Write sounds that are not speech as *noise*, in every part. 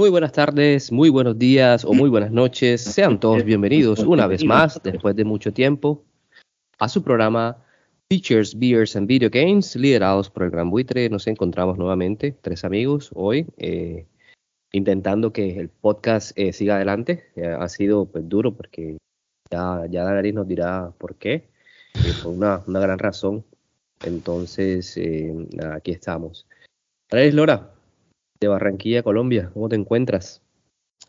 Muy buenas tardes, muy buenos días o muy buenas noches. Sean todos bienvenidos una vez más, después de mucho tiempo, a su programa Features, Beers and Video Games, liderados por el Gran Buitre. Nos encontramos nuevamente, tres amigos, hoy, eh, intentando que el podcast eh, siga adelante. Eh, ha sido pues, duro porque ya, ya nos dirá por qué, por una, una, gran razón. Entonces, aquí estamos. Danaris Lora, de Barranquilla, Colombia. ¿Cómo te encuentras?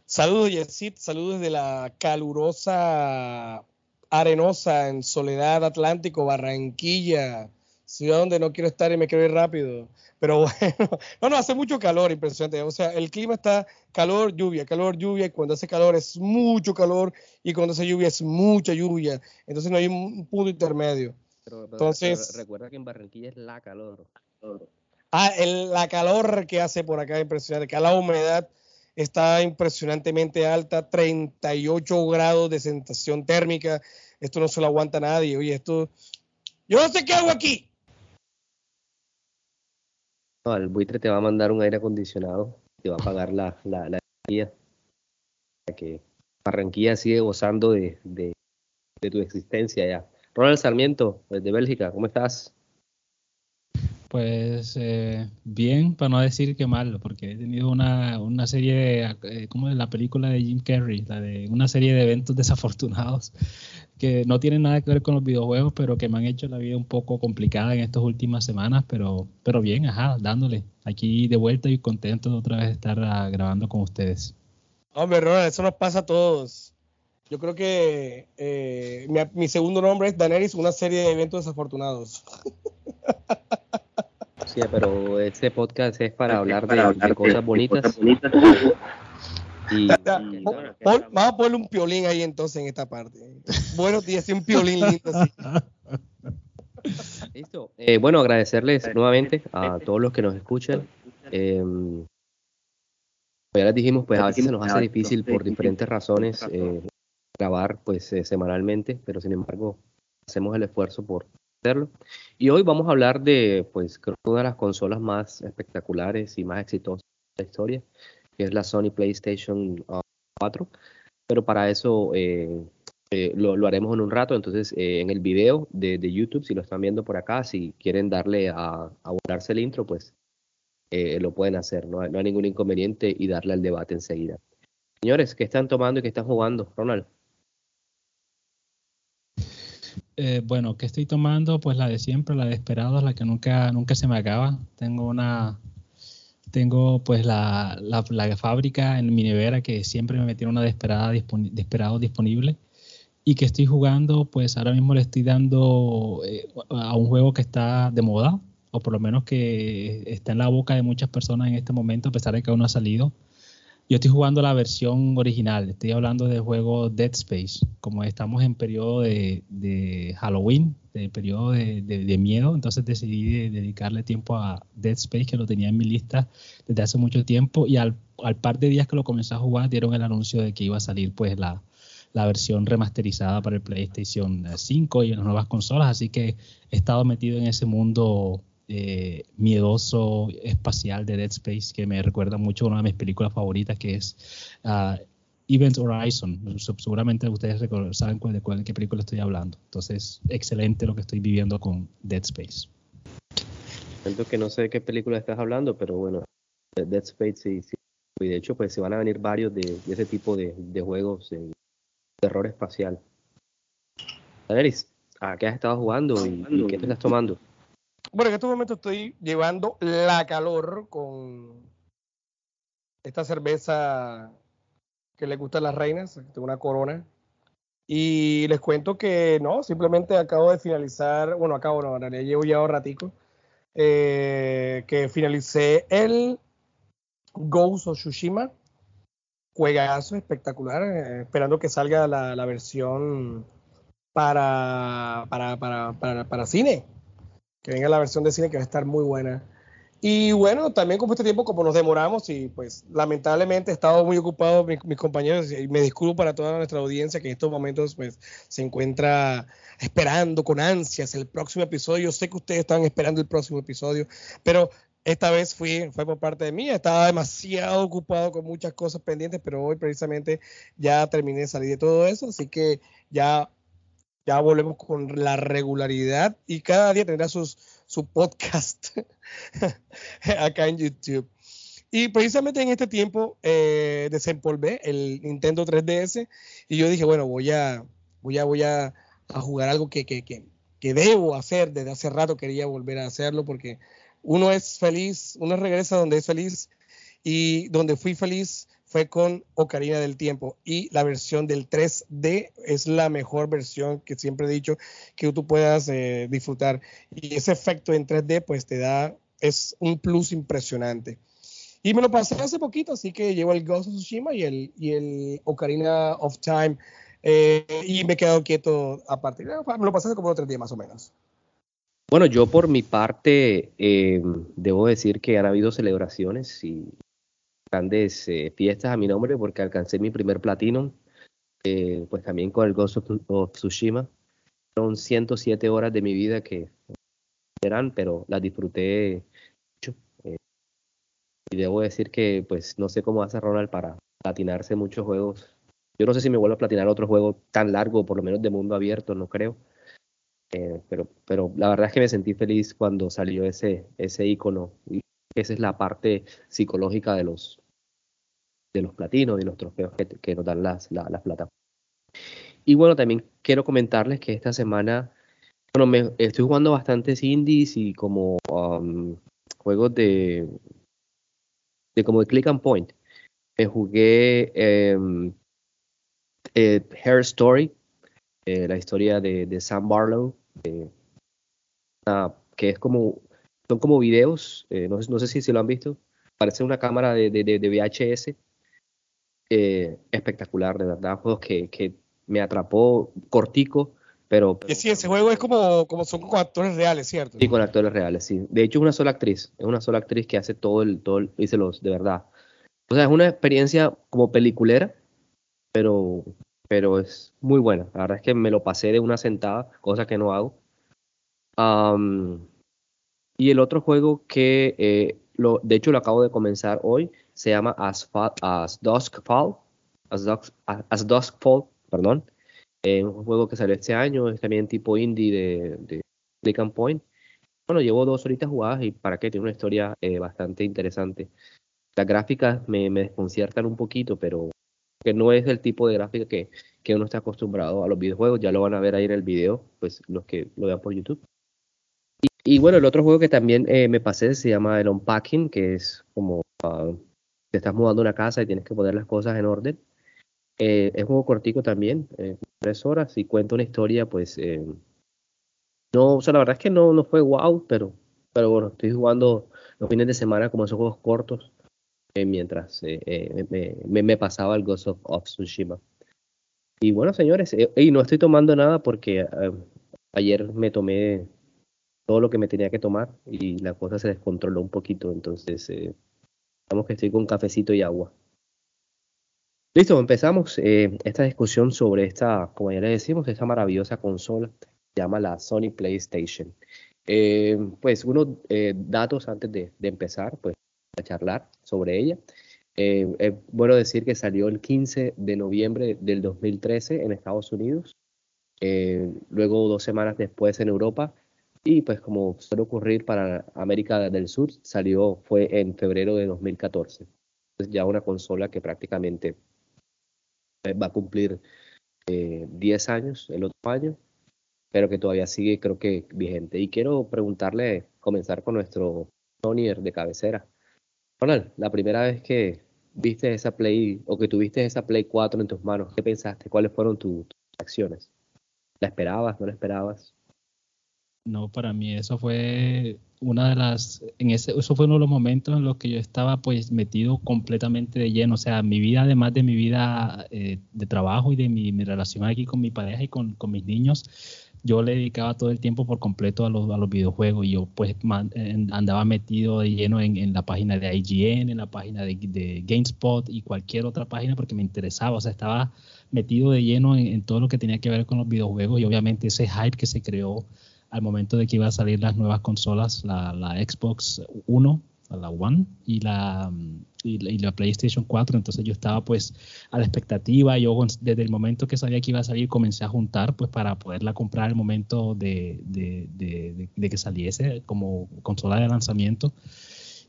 Saludos, Yesid. Saludos desde la calurosa, arenosa, en Soledad Atlántico, Barranquilla, ciudad donde no quiero estar y me quiero ir rápido. Pero *laughs* bueno, no, no, hace mucho calor, impresionante. O sea, el clima está calor, lluvia, calor, lluvia, y cuando hace calor es mucho calor, y cuando hace lluvia es mucha lluvia. Entonces no hay un punto intermedio. Pero, Entonces, recuerda que en Barranquilla es la calor. Ah, el, la calor que hace por acá es impresionante, que la humedad está impresionantemente alta, 38 grados de sensación térmica. Esto no se lo aguanta nadie. Oye, esto. Yo no sé qué hago aquí. No, el buitre te va a mandar un aire acondicionado, te va a pagar la, la, la energía. Que Barranquilla sigue gozando de, de, de tu existencia ya. Ronald Sarmiento, desde Bélgica, ¿cómo estás? Pues eh, bien, para no decir que mal, porque he tenido una, una serie, de, eh, como de la película de Jim Carrey, la de una serie de eventos *laughs* desafortunados que no tienen nada que ver con los videojuegos, pero que me han hecho la vida un poco complicada en estas últimas semanas, pero, pero bien, ajá, dándole. Aquí de vuelta y contento de otra vez estar uh, grabando con ustedes. Hombre, Ronald, eso nos pasa a todos. Yo creo que eh, mi, mi, segundo nombre es Daenerys, una serie de eventos desafortunados. *laughs* Pero este podcast es para hablar de, cosas bonitas. Y, vamos a ponerle un piolín ahí entonces en esta parte. *laughs* Buenos días y un piolín lindo Listo. Eh, bueno, agradecerles nuevamente a todos los que nos escuchan. Eh, ya les dijimos, pues a veces se nos hace difícil por diferentes razones eh, grabar pues eh, semanalmente, pero sin embargo hacemos el esfuerzo por. Y hoy vamos a hablar de, pues, creo una de las consolas más espectaculares y más exitosas de la historia, que es la Sony PlayStation 4. Uh, Pero para eso eh, eh, lo, lo, haremos en un rato. Entonces, eh, en el video de, de, YouTube, si lo están viendo por acá, si quieren darle a, a el intro, pues lo pueden hacer. No no hay ningún inconveniente y darle al debate enseguida. Señores, ¿qué están tomando y qué están jugando? Ronald. Eh, bueno, ¿qué estoy tomando? Pues la de siempre, la de Esperados, la que nunca, nunca se me acaba. Tengo una, tengo pues la, la, fábrica en mi nevera que siempre me tiene una dispon, desesperado disponible y que estoy jugando, pues ahora mismo le estoy dando eh, a un juego que está de moda, o por lo menos que está en la boca de muchas personas en este momento, a pesar de que aún no ha salido, yo estoy jugando la versión original, estoy hablando del juego Dead Space. Como estamos en periodo de, Halloween, de periodo de, miedo, entonces decidí dedicarle tiempo a Dead Space, que lo tenía en mi lista desde hace mucho tiempo, y al, al par de días que lo comencé a jugar, dieron el anuncio de que iba a salir pues la, la versión remasterizada para el PlayStation 5 y en las nuevas consolas, así que he estado metido en ese mundo eh, miedoso espacial de Dead Space que me recuerda mucho a una de mis películas favoritas que es uh, Event Horizon. Seguramente ustedes saben cuál, de cuál, de qué película estoy hablando. Entonces, excelente lo que estoy viviendo con Dead Space. Siento que no sé de qué película estás hablando, pero bueno, Dead Space sí, sí. Y de hecho, pues se van a venir varios de, de ese tipo de, de juegos de terror espacial. Daenerys, ¿a qué has estado jugando y, y qué te estás tomando? Bueno, en este momento estoy llevando la calor con esta cerveza que le gusta a las reinas, tengo una corona. Y les cuento que no, simplemente acabo de finalizar, bueno, acabo no, en realidad llevo ya un ratico, eh, que finalicé el Ghost of Tsushima juegazo espectacular, eh, esperando que salga la, la versión para, para, para, para, para cine, que venga la versión de cine que va a estar muy buena. Y bueno, también como este tiempo, como nos demoramos y pues lamentablemente he estado muy ocupado mis, mis, compañeros y me disculpo para toda nuestra audiencia que en estos momentos pues se encuentra esperando con ansias el próximo episodio. Yo sé que ustedes están esperando el próximo episodio, pero esta vez fui, fue por parte de mí, estaba demasiado ocupado con muchas cosas pendientes, pero hoy precisamente ya terminé de salir de todo eso, así que ya ya volvemos con la regularidad y cada día tendrá sus, su podcast *laughs* acá en YouTube. Y precisamente en este tiempo eh, desempolvé el Nintendo 3DS y yo dije, bueno, voy a, voy a, voy a, a jugar algo que, que, que, que, debo hacer. Desde hace rato quería volver a hacerlo porque uno es feliz, uno regresa donde es feliz y donde fui feliz fue con Ocarina del Tiempo y la versión del 3D es la mejor versión que siempre he dicho que tú puedas eh, disfrutar y ese efecto en 3D pues te da, es un plus impresionante. Y me lo pasé hace poquito, así que llevo el Ghost of Tsushima y el, y el Ocarina of Time eh, y me he quedado quieto a partir de, me lo pasé hace como tres días más o menos. Bueno, yo por mi parte eh, debo decir que han habido celebraciones y grandes eh, fiestas a mi nombre porque alcancé mi primer platino, eh, pues también con el Ghost of, Tsushima. Son 107 horas de mi vida que eran, pero las disfruté mucho. Eh, y debo decir que pues no sé cómo hace Ronald para platinarse muchos juegos. Yo no sé si me vuelvo a platinar otro juego tan largo, por lo menos de mundo abierto, no creo. Eh, pero, pero la verdad es que me sentí feliz cuando salió ese, ese icono. Esa es la parte psicológica de los, de los platinos y los trofeos que, que nos dan las, las, plataformas. Y bueno, también quiero comentarles que esta semana, bueno, me estoy jugando bastantes indies y como um, juegos de, de como de click and point. Me jugué eh, eh, Hair Story, eh, la historia de, de Sam Barlow, uh, que es como, son como videos, eh, no, no, sé si, si lo han visto, parece una cámara de, de, de VHS eh, espectacular, de verdad, juegos que, que, me atrapó cortico, pero... Y sí, ese juego es como, como son con actores reales, ¿cierto? Sí, con actores reales, sí. De hecho, es una sola actriz, es una sola actriz que hace todo el, todo el, dice los, de verdad. O sea, es una experiencia como peliculera, pero, pero es muy buena. La verdad es que me lo pasé de una sentada, cosa que no hago. Um, y el otro juego que, eh, lo, de hecho, lo acabo de comenzar hoy, se llama As, As Dusk Fall, As Dusk, As Dusk Fall, perdón. Eh, un juego que salió este año, es también tipo indie de, de Click and Point. Bueno, llevo dos horitas jugadas y para qué, tiene una historia eh, bastante interesante. Las gráficas me, me, desconciertan un poquito, pero que no es el tipo de gráfica que, que uno está acostumbrado a los videojuegos. Ya lo van a ver ahí en el video, pues los que lo vean por YouTube. Y, bueno, el otro juego que también eh, me pasé se llama el Unpacking, que es como uh, te estás mudando una casa y tienes que poner las cosas en orden. Eh, es un juego cortico también, eh, tres horas, y cuenta una historia, pues, eh, no, o sea, la verdad es que no, no fue wow, pero, pero bueno, estoy jugando los fines de semana como esos juegos cortos, eh, mientras me, me, me, pasaba el Ghost of, of Tsushima. Y bueno, señores, y no estoy tomando nada porque ayer me tomé todo lo que me tenía que tomar y la cosa se descontroló un poquito, entonces Digamos que estoy con cafecito y agua. Listo, empezamos eh, esta discusión sobre esta, como ya le decimos, esta maravillosa consola, se llama la Sony PlayStation. Eh, pues unos eh, datos antes de, de, empezar, pues a charlar sobre ella. es bueno decir que salió el 15 de noviembre del 2013 en Estados Unidos, luego dos semanas después en Europa y pues como suele ocurrir para América del Sur, salió, fue en febrero de 2014. Entonces ya una consola que prácticamente eh, va a cumplir eh, 10 años el otro año, pero que todavía sigue creo que vigente. Y quiero preguntarle, comenzar con nuestro Sonyer de cabecera. Ronald, la primera vez que viste esa Play o que tuviste esa Play 4 en tus manos, ¿qué pensaste? ¿Cuáles fueron tus acciones? ¿La esperabas? ¿No la esperabas? No, para mí eso fue una de las, en ese, eso fue uno de los momentos en los que yo estaba pues metido completamente de lleno, o sea, mi vida, además de mi vida eh, de trabajo y de mi, relación aquí con mi pareja y con, con, mis niños, yo le dedicaba todo el tiempo por completo a los, a los videojuegos. Y yo pues andaba metido de lleno en, en, la página de IGN, en la página de, de, GameSpot y cualquier otra página porque me interesaba, o sea, estaba metido de lleno en, en todo lo que tenía que ver con los videojuegos y obviamente ese hype que se creó al momento de que iba a salir las nuevas consolas, la, Xbox One, la One y la, y la, PlayStation 4. Entonces yo estaba pues a la expectativa. Yo desde el momento que sabía que iba a salir comencé a juntar pues para poderla comprar el momento de, de, que saliese como consola de lanzamiento.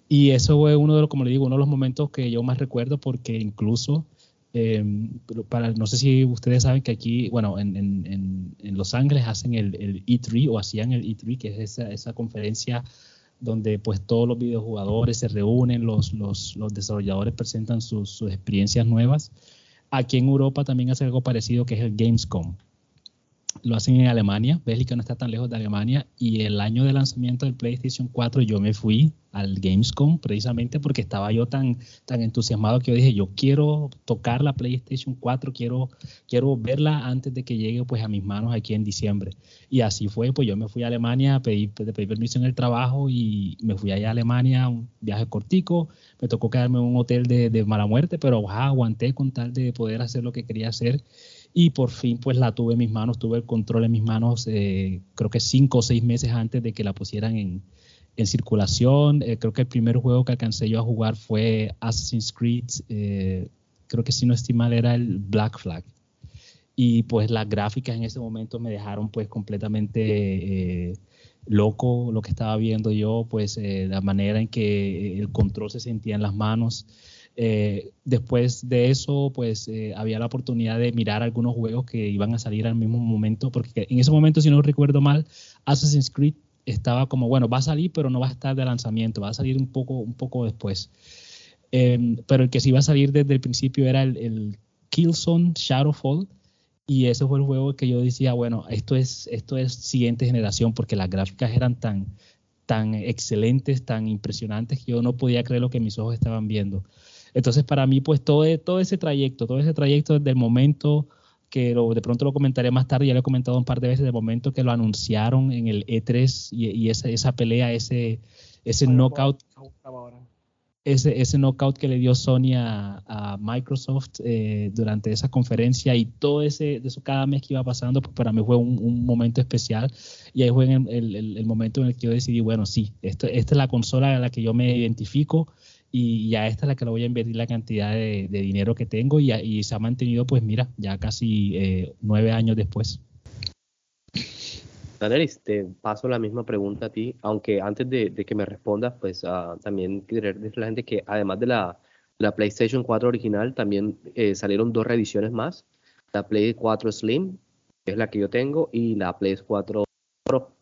Y eso fue uno de los, como le digo, uno de los momentos que yo más recuerdo porque incluso eh, para, no sé si ustedes saben que aquí, bueno, en, en, en Los Ángeles hacen el, el, E3 o hacían el E3, que es esa, esa conferencia donde pues todos los videojugadores se reúnen, los, los, los desarrolladores presentan sus, sus, experiencias nuevas. Aquí en Europa también hace algo parecido que es el Gamescom lo hacen en Alemania, Bélgica no está tan lejos de Alemania, y el año de lanzamiento del PlayStation 4 yo me fui al Gamescom precisamente porque estaba yo tan, tan entusiasmado que yo dije, yo quiero tocar la PlayStation 4, quiero, quiero verla antes de que llegue pues a mis manos aquí en diciembre. Y así fue, pues yo me fui a Alemania, pedí, pedí permiso en el trabajo y me fui allá a Alemania, un viaje cortico, me tocó quedarme en un hotel de, de mala muerte, pero aguanté con tal de poder hacer lo que quería hacer y por fin pues la tuve en mis manos, tuve el control en mis manos eh, creo que cinco o seis meses antes de que la pusieran en, en circulación. Eh, creo que el primer juego que alcancé yo a jugar fue Assassin's Creed, eh, creo que si no estoy mal era el Black Flag. Y pues las gráficas en ese momento me dejaron pues completamente loco lo que estaba viendo yo, pues la manera en que el control se sentía en las manos. Eh, después de eso, pues eh, había la oportunidad de mirar algunos juegos que iban a salir al mismo momento, porque en ese momento, si no recuerdo mal, Assassin's Creed estaba como, bueno, va a salir, pero no va a estar de lanzamiento, va a salir un poco, un poco después. Em, pero el que sí iba a salir desde el principio era el, el Killzone Shadowfall, y ese fue el juego que yo decía, bueno, esto es, esto es siguiente generación, porque las gráficas eran tan, tan excelentes, tan impresionantes, que yo no podía creer lo que mis ojos estaban viendo. Entonces, para mí, pues todo, todo ese trayecto, todo ese trayecto desde el momento que lo, de pronto lo comentaré más tarde, ya lo he comentado un par de veces, desde el momento que lo anunciaron en el E3 y, esa, esa, pelea, ese, ese knockout. Ese, ese knockout que le dio Sony a, Microsoft eh, durante esa conferencia y todo ese, eso cada mes que iba pasando, pues para mí fue un, momento especial. Y ahí fue el, el, el, momento en el que yo decidí, bueno, sí, esto, esta es la consola a la que yo me identifico y ya esta es la que le voy a invertir la cantidad de, dinero que tengo y, se ha mantenido, pues mira, ya casi eh, nueve años después. Danelis, te paso la misma pregunta a ti, aunque antes de, que me respondas, pues uh, también quiero decirle a la gente que además de la, la PlayStation 4 original, también eh, salieron dos reediciones más, la Play 4 Slim, que es la que yo tengo, y la Play 4 Pro.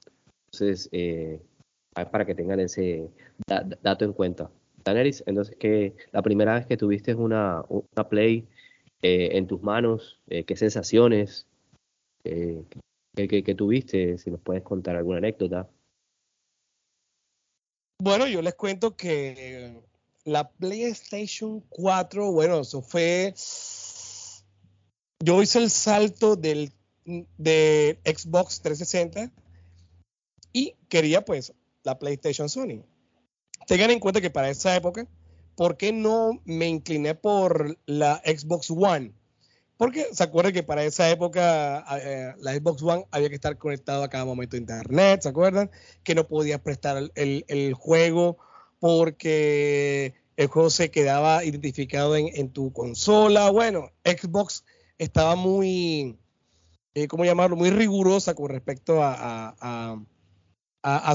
Entonces, eh, para que tengan ese dato en cuenta. Daenerys, entonces que la primera vez que tuviste una, una play eh, en tus manos, eh, qué sensaciones eh, que, tuviste, si nos puedes contar alguna anécdota. Bueno, yo les cuento que la PlayStation 4, bueno, eso fue, yo hice el salto del de Xbox 360 y quería pues la PlayStation Sony tengan en cuenta que para esa época, ¿por qué no me incliné por la Xbox One? Porque se acuerdan que para esa época eh, la Xbox One había que estar conectado a cada momento a Internet, ¿se acuerdan? Que no podías prestar el, juego porque el juego se quedaba identificado en, tu consola. Bueno, Xbox estaba muy, eh, ¿cómo llamarlo? Muy rigurosa con respecto a,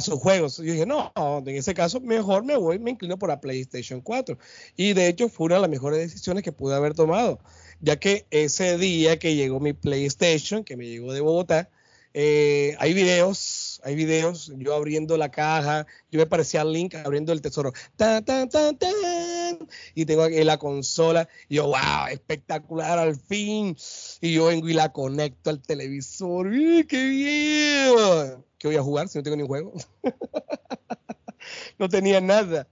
sus juegos. Yo dije, no, en ese caso mejor me voy, me inclino por la PlayStation 4. Y de hecho fue una de las mejores decisiones que pude haber tomado, ya que ese día que llegó mi PlayStation, que me llegó de Bogotá, eh, hay videos, hay videos, yo abriendo la caja, yo me parecía Link abriendo el tesoro, tan, tan, tan, tan, y tengo aquí la consola, y yo, wow, espectacular al fin, y yo vengo y la conecto al televisor, ¡qué bien! Voy a jugar si no tengo ni juego? *laughs* no tenía nada.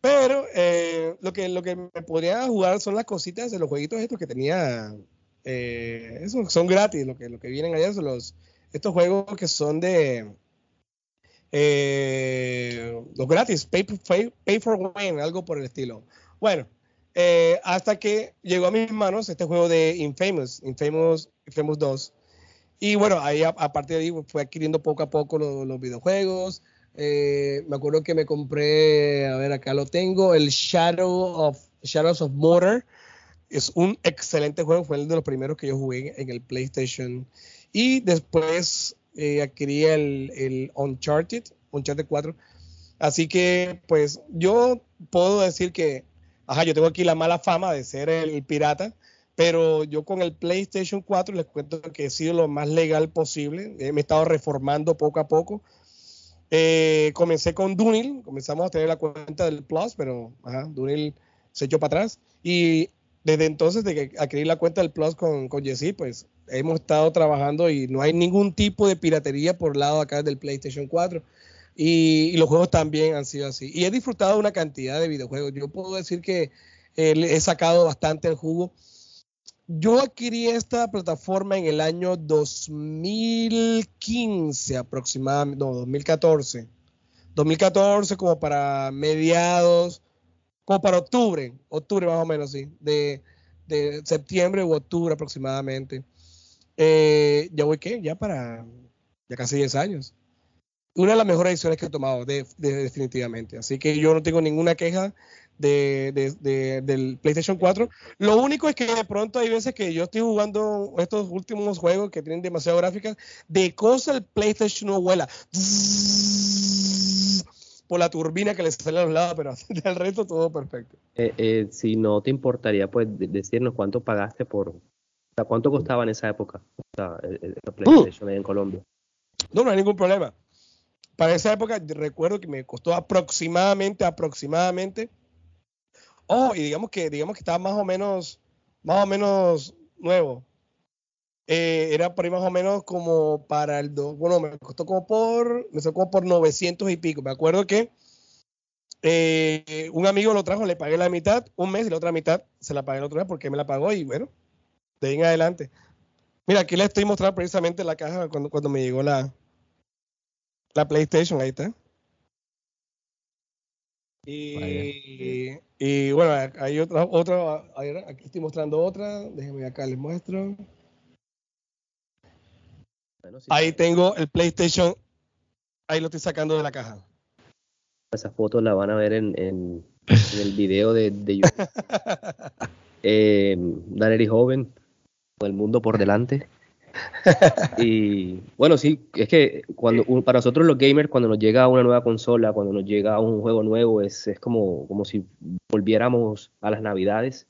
Pero eh, lo, que, lo que me podría jugar son las cositas de los jueguitos estos que tenía. Eh, son gratis, lo que, lo que vienen allá son los, estos juegos que son de. Eh, los gratis, pay, pay, for win, algo por el estilo. Bueno, hasta que llegó a mis manos este juego de Infamous, Infamous, Infamous 2. Y bueno, ahí a, partir de ahí fue adquiriendo poco a poco los videojuegos. Eh, me acuerdo que me compré, a ver, acá lo tengo, el Shadow of, Shadows of Mortar. Es un excelente juego, fue el de los primeros que yo jugué en el PlayStation. Y después eh, adquirí el, el, Uncharted, Uncharted 4. Así que, pues, yo puedo decir que, ajá, yo tengo aquí la mala fama de ser el pirata, pero yo con el PlayStation 4 les cuento que he sido lo más legal posible. me he estado reformando poco a poco eh, comencé con Dunil, comenzamos a tener la cuenta del Plus, pero ajá, Dunil se echó para atrás. Y desde entonces, de que adquirí la cuenta del Plus con, con Jesse, pues hemos estado trabajando y no hay ningún tipo de piratería por lado acá del PlayStation 4. Y, los juegos también han sido así. Y he disfrutado una cantidad de videojuegos. Yo puedo decir que eh, he sacado bastante el jugo yo adquirí esta plataforma en el año 2015 aproximadamente, no, 2014. 2014 como para mediados, como para octubre, octubre más o menos, sí, de, septiembre u octubre aproximadamente. Eh, ya voy, ¿qué? Ya para, ya casi 10 años. Una de las mejores decisiones que he tomado, definitivamente. Así que yo no tengo ninguna queja de, del PlayStation 4. Lo único es que de pronto hay veces que yo estoy jugando estos últimos juegos que tienen demasiado gráficas, de cosas el PlayStation no vuela por la turbina que le sale a los lados, pero *laughs* del resto todo perfecto. Eh, eh, si no te importaría, pues decirnos cuánto pagaste por, o sea, cuánto costaba en esa época el, PlayStation en Colombia. No, no hay ningún problema. Para esa época recuerdo que me costó aproximadamente, aproximadamente Oh, y digamos que, digamos que estaba más o menos, más o menos nuevo. Eh, era por ahí más o menos como para el bueno, me costó como por, me sacó por 900 y pico. Me acuerdo que eh, un amigo lo trajo, le pagué la mitad, un mes y la otra mitad se la pagué el otro mes porque me la pagó y bueno, de ahí en adelante. Mira, aquí le estoy mostrando precisamente la caja cuando, cuando me llegó la, la PlayStation, ahí está. Y, y, bueno, hay otra, otra, aquí estoy mostrando otra, déjenme acá les muestro. ahí tengo el PlayStation, ahí lo estoy sacando de la caja. Esa foto la van a ver en, *laughs* en, el video de, de YouTube. *laughs* eh, Joven, con el mundo por delante. *laughs* y bueno, sí, es que cuando para nosotros los gamers, cuando nos llega una nueva consola, cuando nos llega un juego nuevo, es, es como, como si volviéramos a las navidades.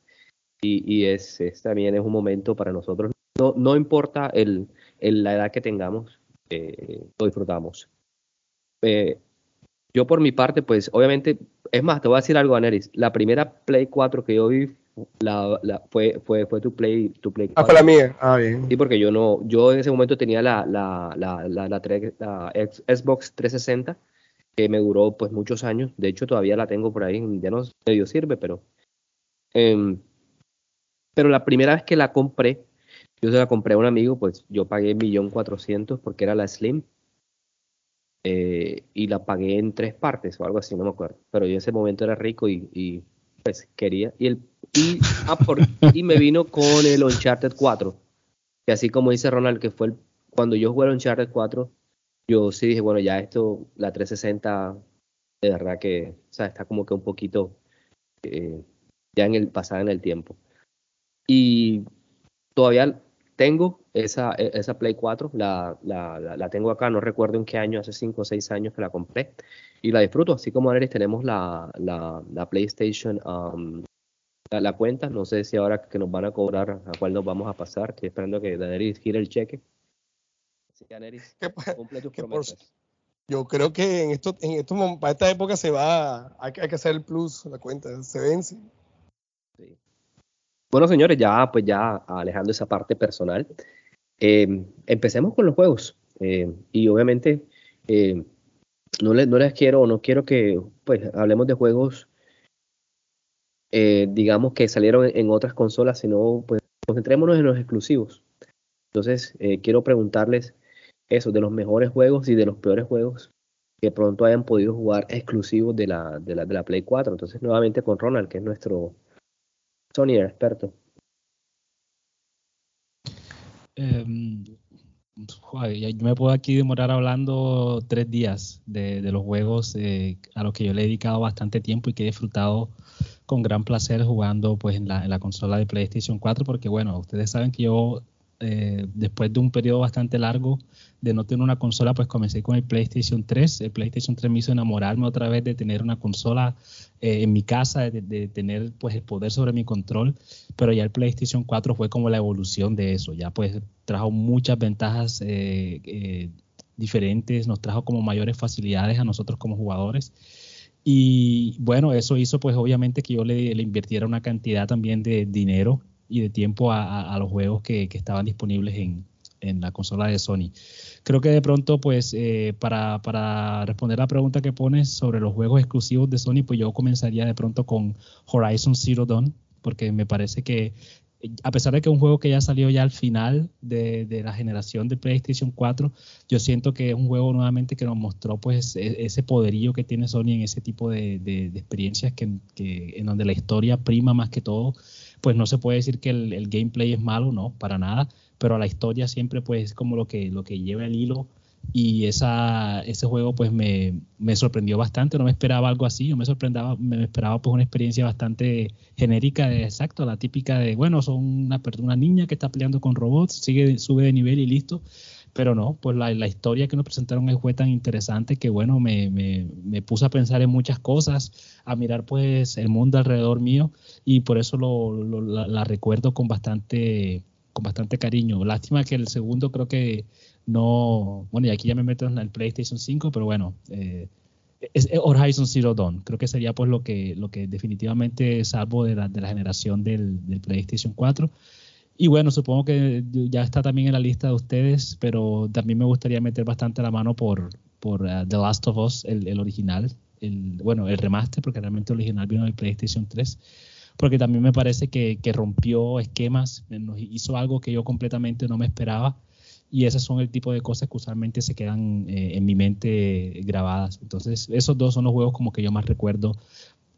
Y, y es, también es un momento para nosotros. No, no importa el, la edad que tengamos, eh, lo disfrutamos. Eh, yo por mi parte, pues obviamente, es más, te voy a decir algo, Aneris. La primera Play 4 que yo vi la, la, fue, fue, fue tu Play, tu Play Ah, fue la mía. Ah, bien. Sí, porque yo no, yo en ese momento tenía la, la, la, la, la, Xbox 360, que me duró pues muchos años. De hecho, todavía la tengo por ahí, ya no medio sirve, pero. Eh, pero la primera vez que la compré, yo se la compré a un amigo, pues yo pagué millón cuatrocientos porque era la Slim. Eh, y la pagué en tres partes o algo así, no me acuerdo. Pero yo en ese momento era rico y, y pues quería. Y el y, ah, y me vino con el Uncharted 4. Que así como dice Ronald, que fue cuando yo jugué el Uncharted 4, yo sí dije, bueno, ya esto, la 360, de verdad que, o sea, está como que un poquito eh, ya en el pasado en el tiempo. Y todavía tengo esa, esa Play 4, la, la, la, tengo acá, no recuerdo en qué año, hace 5 o 6 años que la compré y la disfruto, así como Aneris tenemos la, la, PlayStation um, la, cuenta. No sé si ahora que nos van a cobrar, a cuál nos vamos a pasar. Estoy esperando que Daenerys gire el cheque. Así que Daenerys, cumple tus promesas. yo creo que en esto, en esto, para esta época se va, hay, hay que hacer el plus, la cuenta, se vence. Bueno, señores, ya pues ya alejando esa parte personal, eh, empecemos con los juegos. Eh, y obviamente, eh, no, les, no les quiero, no quiero que pues hablemos de juegos, eh, digamos que salieron en, otras consolas, sino pues concentrémonos en los exclusivos. Entonces, eh, quiero preguntarles eso, de los mejores juegos y de los peores juegos que pronto hayan podido jugar exclusivos de la, de la, de la Play 4. Entonces, nuevamente con Ronald, que es nuestro Sony experto. Eh, yo me puedo aquí demorar hablando tres días de, los juegos eh, a los que yo le he dedicado bastante tiempo y que he disfrutado con gran placer jugando pues en la, en la consola de PlayStation 4 porque bueno, ustedes saben que yo eh, después de un periodo bastante largo de no tener una consola, pues comencé con el PlayStation 3. El PlayStation 3 me hizo enamorarme otra vez de tener una consola eh, en mi casa, de, tener pues el poder sobre mi control, pero ya el PlayStation 4 fue como la evolución de eso, ya pues trajo muchas ventajas eh, diferentes, nos trajo como mayores facilidades a nosotros como jugadores. Y bueno, eso hizo pues obviamente que yo le, invirtiera una cantidad también de dinero y de tiempo a, los juegos que, estaban disponibles en, la consola de Sony. Creo que de pronto, pues, eh, para, para, responder la pregunta que pones sobre los juegos exclusivos de Sony, pues yo comenzaría de pronto con Horizon Zero Dawn, porque me parece que a pesar de que es un juego que ya salió ya al final de, la generación de PlayStation 4, yo siento que es un juego nuevamente que nos mostró pues e, ese poderío que tiene Sony en ese tipo de, experiencias que, en donde la historia prima más que todo. Pues no se puede decir que el, gameplay es malo, no, para nada, pero la historia siempre pues es como lo que, lo que lleva el hilo y esa, ese juego pues me, sorprendió bastante, no me esperaba algo así, yo me sorprendaba, me esperaba pues una experiencia bastante genérica, de, exacto, la típica de, bueno, son una, una niña que está peleando con robots, sigue, sube de nivel y listo, pero no, pues la, historia que nos presentaron fue tan interesante que bueno, me, me, me, puse a pensar en muchas cosas, a mirar pues el mundo alrededor mío y por eso lo, la, recuerdo con bastante, con bastante cariño. Lástima que el segundo creo que no, bueno, y aquí ya me meto en el PlayStation 5, pero bueno, eh, es Horizon Zero Dawn. Creo que sería pues lo que, lo que definitivamente salvo de la, de la generación del, del PlayStation 4. Y bueno, supongo que ya está también en la lista de ustedes, pero también me gustaría meter bastante la mano por, por uh, The Last of Us, el, original, el, bueno, el remaster, porque realmente el original vino del PlayStation 3, porque también me parece que, que rompió esquemas, hizo algo que yo completamente no me esperaba, y esas son el tipo de cosas que usualmente se quedan eh, en mi mente grabadas. Entonces, esos dos son los juegos como que yo más recuerdo.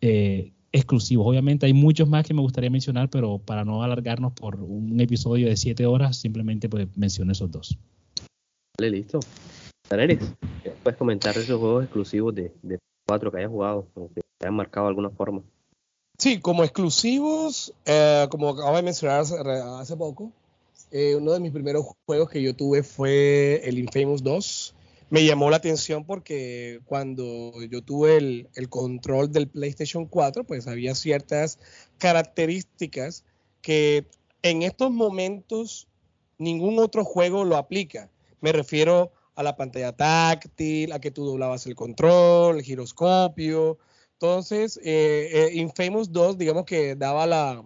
Eh, exclusivos. Obviamente hay muchos más que me gustaría mencionar, pero para no alargarnos por un episodio de siete horas, simplemente pues menciono esos dos. Vale, listo. Daneris, puedes comentar esos juegos exclusivos de, de cuatro que hayas jugado, o que te hayan marcado de alguna forma. Sí, como exclusivos, eh, como acabo de mencionar hace, poco, eh, uno de mis primeros juegos que yo tuve fue el Infamous 2 me llamó la atención porque cuando yo tuve el, control del PlayStation 4, pues había ciertas características que en estos momentos ningún otro juego lo aplica. Me refiero a la pantalla táctil, a que tú doblabas el control, el giroscopio. Entonces, eh, eh, Infamous 2, digamos que daba la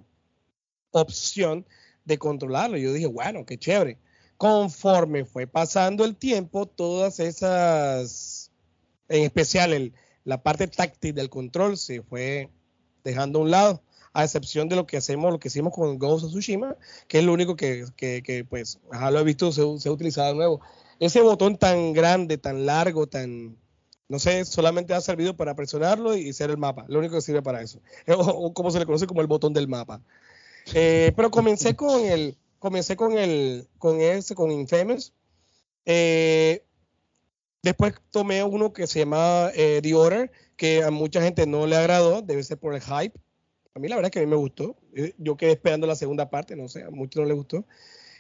opción de controlarlo. Yo dije, bueno, qué chévere conforme fue pasando el tiempo, todas esas, en especial la parte táctil del control, se fue dejando a un lado, a excepción de lo que hacemos, lo que hicimos con Ghost Tsushima, que es lo único que, que, pues, lo he visto, se, se, ha utilizado de nuevo. Ese botón tan grande, tan largo, tan, no sé, solamente ha servido para presionarlo y ser el mapa, lo único que sirve para eso, *laughs* o, como se le conoce como el botón del mapa. Eh, pero comencé con el, comencé con el, con ese, con Infamous. Eh, después tomé uno que se llama eh, The Order, que a mucha gente no le agradó, debe ser por el hype. A mí la verdad es que a mí me gustó. Eh, yo quedé esperando la segunda parte, no sé, a muchos no les gustó.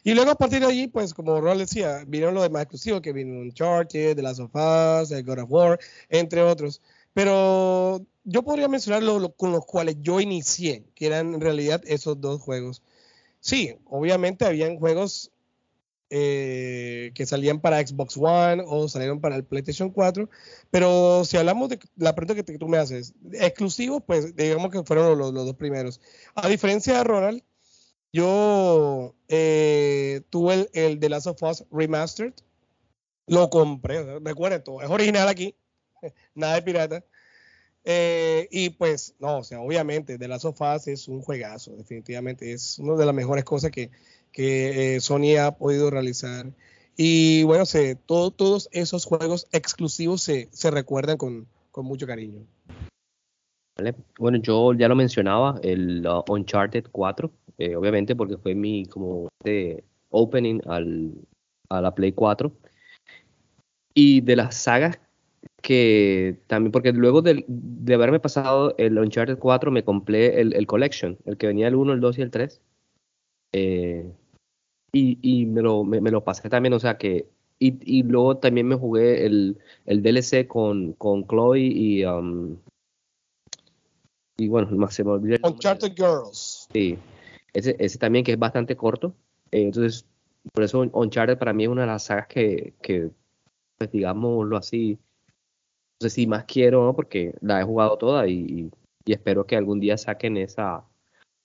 Y luego a partir de allí, pues como Ron decía, vinieron los demás exclusivos, que vino Uncharted, The Last of Us, God of War, entre otros. Pero yo podría mencionar con los cuales yo inicié, que eran en realidad esos dos juegos. Sí, obviamente habían juegos eh, que salían para Xbox One o salieron para el PlayStation 4, pero si hablamos de la pregunta que, tú me haces, exclusivos, pues digamos que fueron los, dos primeros. A diferencia de Ronald, yo eh, tuve el, el The Last of Us Remastered, lo compré, recuerden todo, es original aquí, *laughs* nada de pirata. Eh, y pues, no, o sea, obviamente, The Last of Us es un juegazo, definitivamente, es una de las mejores cosas que, que eh, Sony ha podido realizar. Y bueno, se, todos esos juegos exclusivos se, se recuerdan con, con, mucho cariño. Vale. Bueno, yo ya lo mencionaba, el uh, Uncharted 4, eh, obviamente porque fue mi como de opening al, a la Play 4. Y de las sagas que también, porque luego de, de, haberme pasado el Uncharted 4, me compré el, el, Collection, el que venía el 1, el 2 y el 3. Eh, y, y me, lo, me, lo pasé también, o sea que. Y, y luego también me jugué el, el DLC con, con Chloe y. Um, y bueno, más se me olvidó. Uncharted Girls. Sí, ese, ese también que es bastante corto. Eh, entonces, por eso Uncharted para mí es una de las sagas que, que pues digámoslo así, sé si más quiero, ¿no? Porque la he jugado toda y, y espero que algún día saquen esa,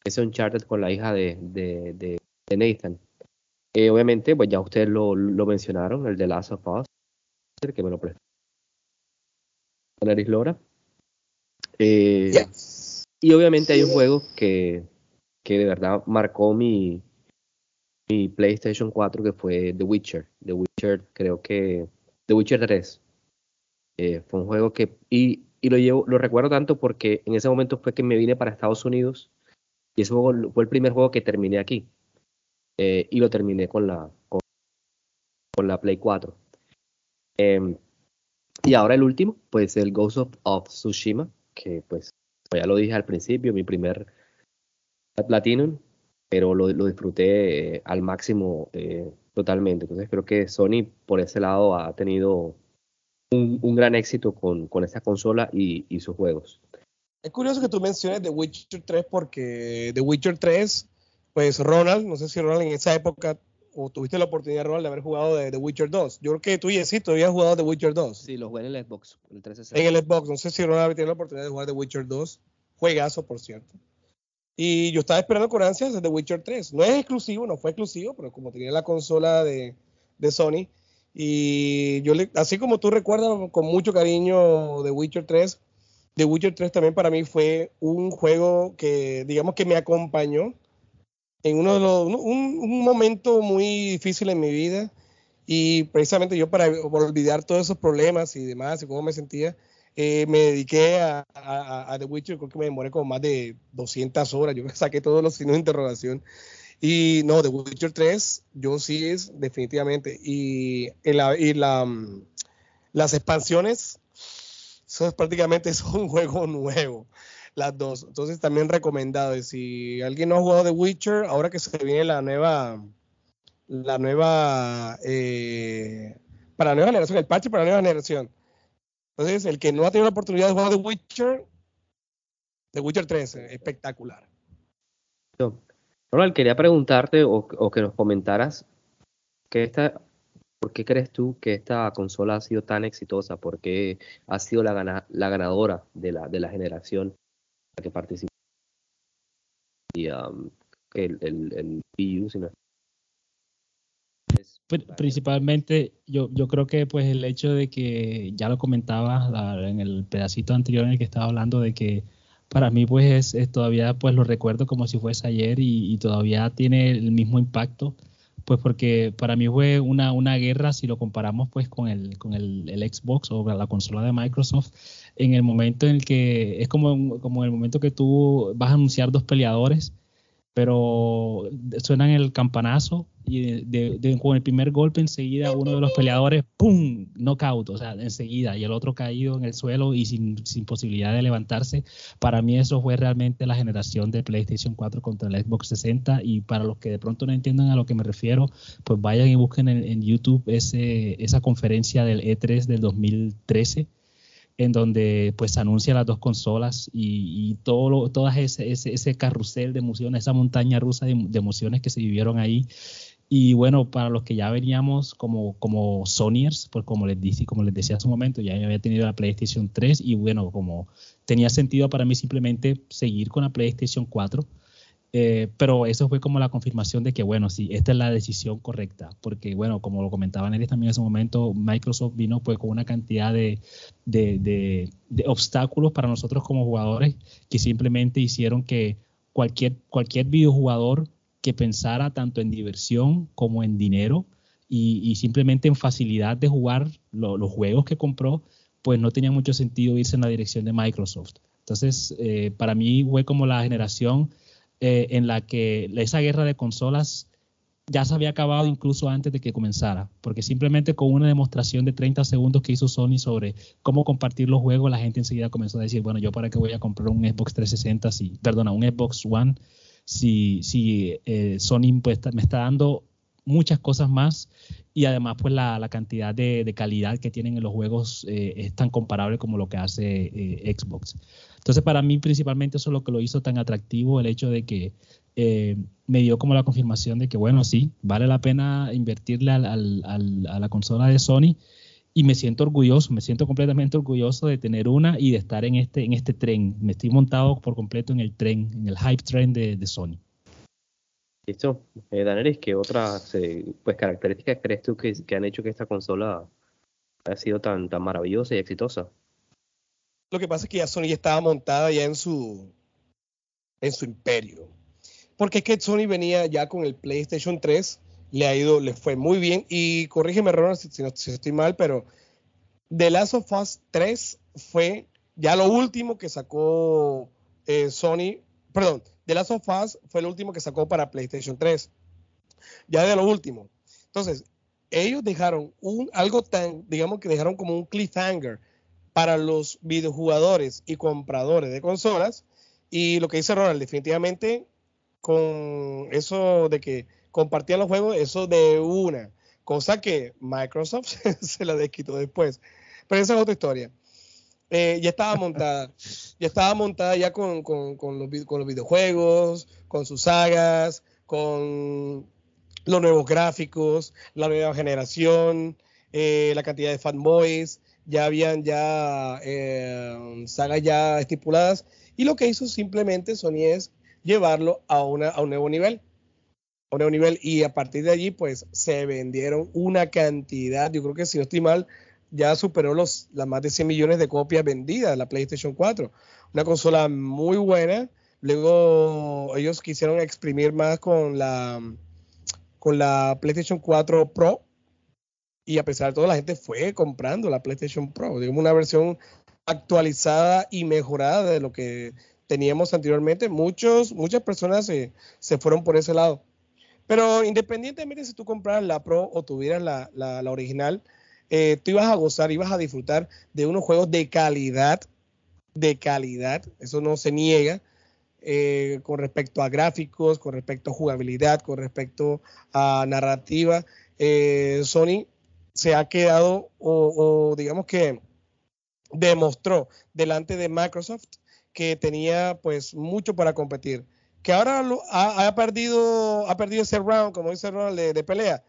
ese Uncharted con la hija de, de, de, de Nathan. Eh, obviamente, pues ya ustedes lo, lo, mencionaron, el de Last of Us, que me lo prestó. Nariz Lora. Eh, yes. Y obviamente hay un juego que, que de verdad marcó mi, mi PlayStation 4, que fue The Witcher. The Witcher, creo que. The Witcher 3. Eh, fue un juego que. Y, y lo, llevo, lo recuerdo tanto porque en ese momento fue que me vine para Estados Unidos. Y ese juego fue el primer juego que terminé aquí. Eh, y lo terminé con la, con, con la Play 4. Eh, y ahora el último, pues el Ghost of, of Tsushima, que pues ya lo dije al principio, mi primer Platinum, pero lo, lo disfruté eh, al máximo eh, totalmente. Entonces creo que Sony por ese lado ha tenido un, un gran éxito con, con esta consola y, y, sus juegos. Es curioso que tú menciones The Witcher 3 porque The Witcher 3 pues Ronald, no sé si Ronald en esa época o tuviste la oportunidad, Ronald, de haber jugado de The Witcher 2. Yo creo que tú y sí, tú habías jugado The Witcher 2. Sí, lo jugué en el Xbox, el 360. En el Xbox, no sé si Ronald tiene la oportunidad de jugar The Witcher 2. Juegazo, por cierto. Y yo estaba esperando con ansias The Witcher 3. No es exclusivo, no fue exclusivo, pero como tenía la consola de, de Sony, y yo, le, así como tú recuerdas con mucho cariño The Witcher 3, The Witcher 3 también para mí fue un juego que, digamos que me acompañó en uno de los, un, un, momento muy difícil en mi vida. Y precisamente yo para olvidar todos esos problemas y demás y cómo me sentía, eh, me dediqué a, a, a, The Witcher, creo que me demoré como más de 200 horas, yo *laughs* saqué todos los signos de interrogación. Y no, The Witcher 3, yo sí es definitivamente. Y, la, y la, mm, las expansiones, es prácticamente *laughs* es un juego nuevo las dos. Entonces también recomendado. Si alguien no ha jugado The Witcher, ahora que se viene la nueva, la nueva, eh, para la nueva generación, el parche para la nueva generación. Entonces, el que no ha tenido la oportunidad de jugar The Witcher, The Witcher 3, espectacular. Ronald, quería preguntarte o, o, que nos comentaras que esta, ¿por qué crees tú que esta consola ha sido tan exitosa? ¿Por qué ha sido la, gana, la ganadora de la, de la generación que participó? Y um, el, el, el PU, si no Principalmente, yo, yo creo que pues el hecho de que ya lo comentaba en el pedacito anterior en el que estaba hablando de que para mí pues es, todavía pues lo recuerdo como si fuese ayer y, y, todavía tiene el mismo impacto pues porque para mí fue una, una guerra si lo comparamos pues con el, con el, el Xbox o la consola de Microsoft en el momento en el que es como, como el momento que tú vas a anunciar dos peleadores pero suenan el campanazo y con el primer golpe enseguida uno de los peleadores, ¡pum!, knockout, o sea, enseguida, y el otro caído en el suelo y sin, sin, posibilidad de levantarse. Para mí eso fue realmente la generación de PlayStation 4 contra el Xbox 60 y para los que de pronto no entiendan a lo que me refiero, pues vayan y busquen en, en YouTube ese, esa conferencia del E3 del 2013 en donde pues anuncia las dos consolas y, y todo lo, ese, ese, ese, carrusel de emociones, esa montaña rusa de, de, emociones que se vivieron ahí. Y bueno, para los que ya veníamos como, como Sonyers, pues como les, dije, como les decía hace un momento, ya había tenido la PlayStation 3 y bueno, como tenía sentido para mí simplemente seguir con la PlayStation 4 Eh, pero eso fue como la confirmación de que, bueno, sí, esta es la decisión correcta, porque, bueno, como lo comentaba Nelly también en ese momento, Microsoft vino pues con una cantidad de, de, obstáculos para nosotros como jugadores que simplemente hicieron que cualquier, cualquier videojugador que pensara tanto en diversión como en dinero y, simplemente en facilidad de jugar los juegos que compró, pues no tenía mucho sentido irse en la dirección de Microsoft. Entonces, eh, para mí fue como la generación eh, en la que esa guerra de consolas ya se había acabado incluso antes de que comenzara, porque simplemente con una demostración de 30 segundos que hizo Sony sobre cómo compartir los juegos, la gente enseguida comenzó a decir, bueno, yo para qué voy a comprar un Xbox 360, si, perdona, un Xbox One, si, si eh, Sony pues, me está dando muchas cosas más y además pues la, cantidad de, calidad que tienen en los juegos eh, es tan comparable como lo que hace Xbox. Entonces, para mí, principalmente, eso es lo que lo hizo tan atractivo, el hecho de que eh, me dio como la confirmación de que, bueno, sí, vale la pena invertirle a la consola de Sony y me siento orgulloso, me siento completamente orgulloso de tener una y de estar en este, en este tren. Me estoy montado por completo en el tren, en el hype tren de, Sony. Listo. Eh, Danelis, ¿qué otras pues, características crees tú que, han hecho que esta consola haya sido tan, tan maravillosa y exitosa? Lo que pasa es que ya Sony estaba montada ya en su, en su imperio. Porque es que Sony venía ya con el PlayStation 3, le ha ido, le fue muy bien. Y corrígeme, Ronald, si, si, estoy mal, pero The Last of Us 3 fue ya lo último que sacó eh, Sony. Perdón, The Last of Us fue lo último que sacó para PlayStation 3. Ya de lo último. Entonces, ellos dejaron un, algo tan, digamos que dejaron como un cliffhanger para los videojugadores y compradores de consolas. Y lo que dice Ronald, definitivamente con eso de que compartían los juegos, eso de una, cosa que Microsoft *laughs* se la desquitó después. Pero esa es otra historia. Eh, ya estaba montada, ya estaba montada ya con, con, los, con, los, videojuegos, con sus sagas, con los nuevos gráficos, la nueva generación, eh, la cantidad de fanboys, ya habían ya eh, sagas ya estipuladas. Y lo que hizo simplemente Sony es llevarlo a, una, a un nuevo nivel. A un nuevo nivel. Y a partir de allí pues se vendieron una cantidad, yo creo que si no estoy mal, ya superó los, las más de 100 millones de copias vendidas la PlayStation 4. Una consola muy buena. Luego ellos quisieron exprimir más con la, con la PlayStation 4 Pro, y a pesar de todo la gente fue comprando la PlayStation Pro, digamos una versión actualizada y mejorada de lo que teníamos anteriormente. Muchos, muchas personas se, fueron por ese lado. Pero independientemente si tú compras la Pro o tuvieras la, la, original, eh, tú ibas a gozar, ibas a disfrutar de unos juegos de calidad, de calidad, eso no se niega, eh, con respecto a gráficos, con respecto a jugabilidad, con respecto a narrativa. Eh, Sony se ha quedado o, digamos que demostró delante de Microsoft que tenía pues mucho para competir. Que ahora ha, perdido ha perdido ese round, como dice Ronald, de, de, pelea.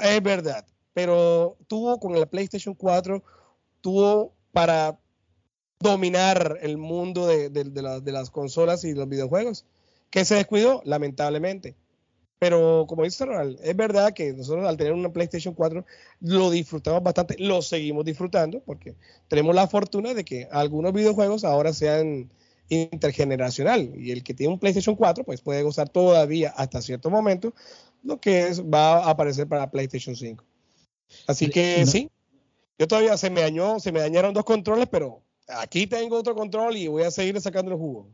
Es verdad. Pero tuvo con el PlayStation 4, tuvo para dominar el mundo de, las consolas y los videojuegos. Que se descuidó, lamentablemente. Pero como dice Ronald, es verdad que nosotros al tener una PlayStation 4 lo disfrutamos bastante, lo seguimos disfrutando porque tenemos la fortuna de que algunos videojuegos ahora sean intergeneracional y el que tiene un PlayStation 4 pues puede gozar todavía hasta cierto momento lo que va a aparecer para PlayStation 5. Así que sí, yo todavía se me dañó, se me dañaron dos controles, pero aquí tengo otro control y voy a seguir sacando el jugo.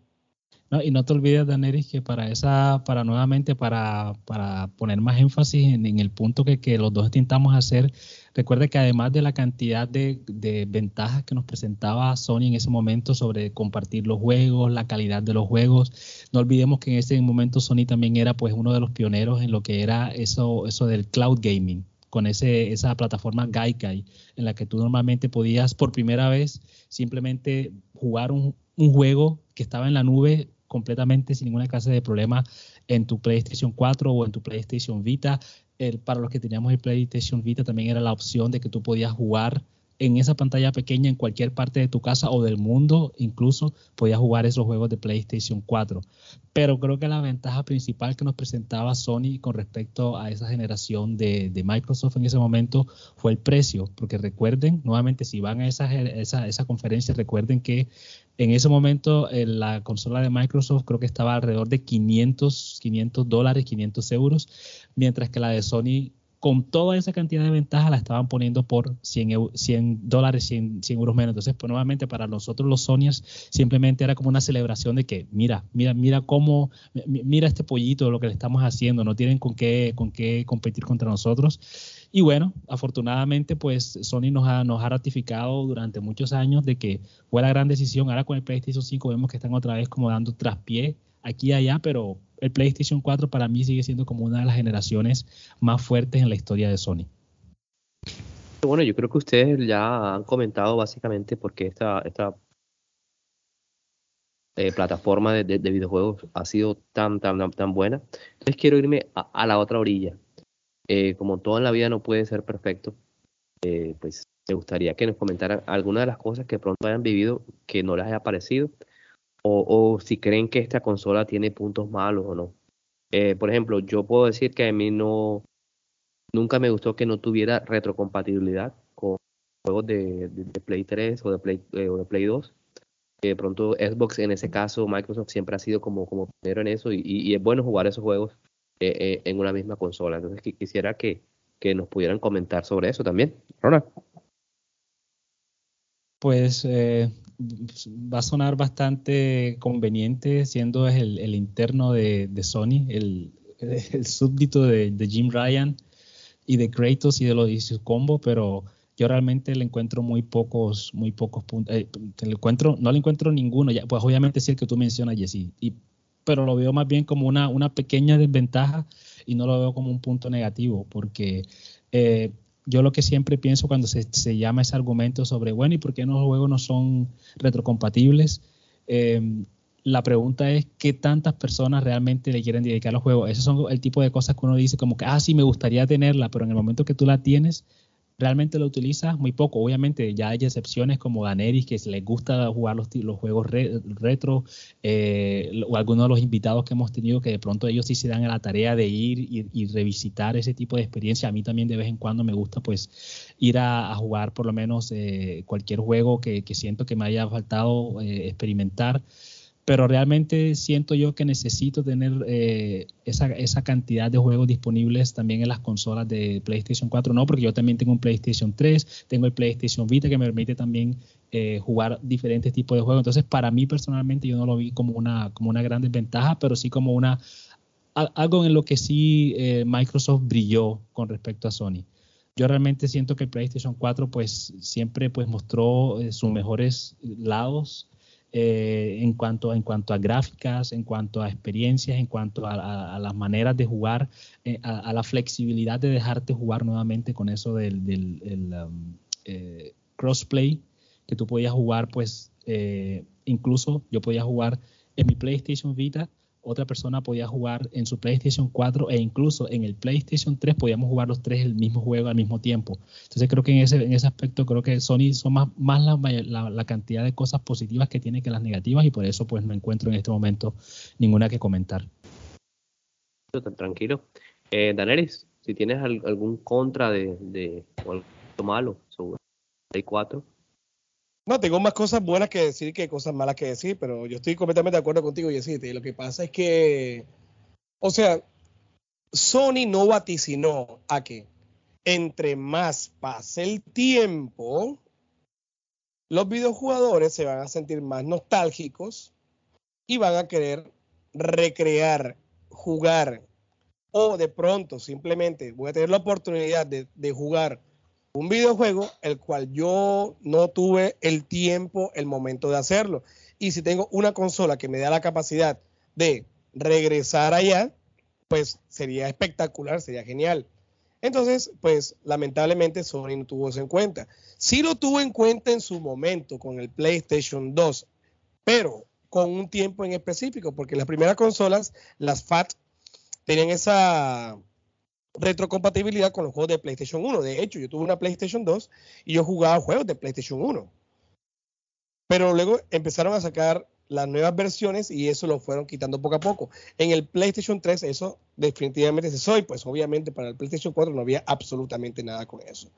No, y no te olvides, Daneris, que para esa, para nuevamente, para, para poner más énfasis en, el punto que, que, los dos intentamos hacer, recuerde que además de la cantidad de, de, ventajas que nos presentaba Sony en ese momento sobre compartir los juegos, la calidad de los juegos, no olvidemos que en ese momento Sony también era pues uno de los pioneros en lo que era eso, eso del cloud gaming con ese, esa plataforma Gaikai, en la que tú normalmente podías por primera vez simplemente jugar un, un juego que estaba en la nube completamente sin ninguna clase de problema en tu PlayStation 4 o en tu PlayStation Vita. El, para los que teníamos el PlayStation Vita también era la opción de que tú podías jugar en esa pantalla pequeña en cualquier parte de tu casa o del mundo, incluso podías jugar esos juegos de PlayStation 4. Pero creo que la ventaja principal que nos presentaba Sony con respecto a esa generación de, Microsoft en ese momento fue el precio, porque recuerden, nuevamente, si van a esa, esa, esa conferencia, recuerden que en ese momento eh, la consola de Microsoft creo que estaba alrededor de 500, 500 dólares, 500 euros, mientras que la de Sony con toda esa cantidad de ventajas la estaban poniendo por 100, 100 dólares, 100, 100, euros menos. Entonces, pues nuevamente para nosotros los Sonyers simplemente era como una celebración de que, mira, mira, mira cómo, mira este pollito, lo que le estamos haciendo, no tienen con qué, con qué competir contra nosotros. Y bueno, afortunadamente, pues Sony nos ha, nos ha ratificado durante muchos años de que fue la gran decisión. Ahora con el PlayStation 5 vemos que están otra vez como dando traspié aquí y allá, pero el PlayStation 4 para mí sigue siendo como una de las generaciones más fuertes en la historia de Sony. Bueno, yo creo que ustedes ya han comentado básicamente por qué esta, esta eh, plataforma de, videojuegos ha sido tan, tan, tan buena. Entonces quiero irme a, la otra orilla. Eh, como todo en la vida no puede ser perfecto, eh, pues me gustaría que nos comentaran algunas de las cosas que pronto hayan vivido que no les haya parecido o, si creen que esta consola tiene puntos malos o no. Eh, por ejemplo, yo puedo decir que a mí no, nunca me gustó que no tuviera retrocompatibilidad con juegos de, Play 3 o de Play, eh, o de Play 2. de pronto Xbox en ese caso, Microsoft siempre ha sido como, como primero en eso y, es bueno jugar esos juegos eh, en una misma consola. Entonces quisiera que, que nos pudieran comentar sobre eso también. Ronald. Pues va a sonar bastante conveniente siendo el, el interno de, de Sony, el, el, súbdito de, de, Jim Ryan y de Kratos y de, lo, de su combo, pero yo realmente le encuentro muy pocos, muy pocos puntos. Eh, encuentro, no le encuentro ninguno, ya, pues obviamente sí el que tú mencionas, Jesse, y, pero lo veo más bien como una, una pequeña desventaja y no lo veo como un punto negativo, porque eh, yo lo que siempre pienso cuando se, llama ese argumento sobre, bueno, ¿y por qué los juegos no son retrocompatibles? Eh, la pregunta es qué tantas personas realmente le quieren dedicar los juegos. Esos son el tipo de cosas que uno dice como que, ah, sí, me gustaría tenerla, pero en el momento que tú la tienes, realmente lo utilizas muy poco. Obviamente ya hay excepciones como Daneris que les gusta jugar los, los juegos retro eh, o algunos de los invitados que hemos tenido que de pronto ellos sí se dan a la tarea de ir y, revisitar ese tipo de experiencia. A mí también de vez en cuando me gusta pues ir a, jugar por lo menos eh, cualquier juego que, siento que me haya faltado eh, experimentar pero realmente siento yo que necesito tener eh, esa, esa, cantidad de juegos disponibles también en las consolas de PlayStation 4, no, porque yo también tengo un PlayStation 3, tengo el PlayStation Vita que me permite también eh, jugar diferentes tipos de juegos. Entonces, para mí personalmente yo no lo vi como una, como una gran desventaja, pero sí como una algo en lo que sí eh, Microsoft brilló con respecto a Sony. Yo realmente siento que el PlayStation 4 pues siempre pues mostró sus mejores lados eh, en, cuanto, en cuanto a gráficas, en cuanto a experiencias, en cuanto a, las maneras de jugar, eh, a, la flexibilidad de dejarte jugar nuevamente con eso del, um, eh, crossplay, que tú podías jugar, pues incluso yo podía jugar en mi PlayStation Vita otra persona podía jugar en su PlayStation 4 e incluso en el PlayStation 3 podíamos jugar los tres el mismo juego al mismo tiempo. Entonces creo que en ese, en ese aspecto creo que Sony son más, más la, la, cantidad de cosas positivas que tiene que las negativas y por eso pues no encuentro en este momento ninguna que comentar. Tranquilo. Eh, Daneris, si tienes algún contra de, de algo malo sobre 4. No, tengo más cosas buenas que decir que cosas malas que decir, pero yo estoy completamente de acuerdo contigo, Yesite. Lo que pasa es que, o sea, Sony no vaticinó a que entre más pase el tiempo, los videojugadores se van a sentir más nostálgicos y van a querer recrear, jugar o de pronto simplemente voy a tener la oportunidad de, de jugar un videojuego el cual yo no tuve el tiempo, el momento de hacerlo. Y si tengo una consola que me da la capacidad de regresar allá, pues sería espectacular, sería genial. Entonces, pues lamentablemente Sony no tuvo eso en cuenta. Sí lo tuvo en cuenta en su momento con el PlayStation 2, pero con un tiempo en específico, porque las primeras consolas, las FAT, tenían esa retrocompatibilidad con los juegos de PlayStation 1. De hecho, yo tuve una PlayStation 2 y yo jugaba juegos de PlayStation 1. Pero luego empezaron a sacar las nuevas versiones y eso lo fueron quitando poco a poco. En el PlayStation 3 eso definitivamente se soy, pues obviamente para el PlayStation 4 no había absolutamente nada con eso.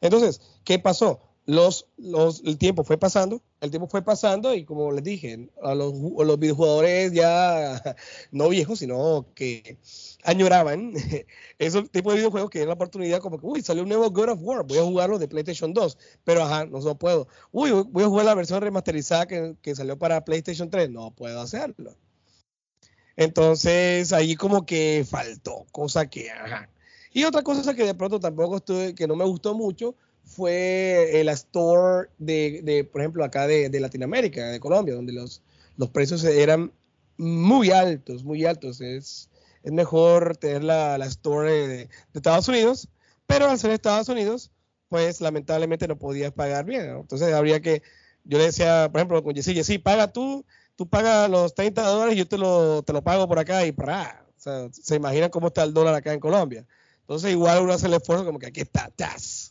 Entonces, ¿qué pasó? Los, los, el tiempo fue pasando, el tiempo fue pasando y como les dije, a los, a los videojugadores ya *laughs* no viejos, sino que añoraban *laughs* esos tipos de videojuegos que era la oportunidad como que, uy, salió un nuevo God of War, voy a jugarlo de PlayStation 2, pero ajá, no, no puedo. Uy, voy a jugar la versión remasterizada que, que salió para PlayStation 3, no puedo hacerlo. Entonces ahí como que faltó, cosa que, ajá. Y otra cosa que de pronto tampoco estuve, que no me gustó mucho, fue el store de, de por ejemplo, acá de, Latinoamérica, de Colombia, donde los, los precios eran muy altos, muy altos. Es, es mejor tener la, la store de, Estados Unidos, pero al ser Estados Unidos, pues lamentablemente no podías pagar bien. Entonces habría que, yo le decía, por ejemplo, con Jessy, Jessy, paga tú, tú pagas los 30 dólares y yo te lo, te lo pago por acá y para. O sea, se imaginan cómo está el dólar acá en Colombia. Entonces igual uno hace el esfuerzo como que aquí está, tas.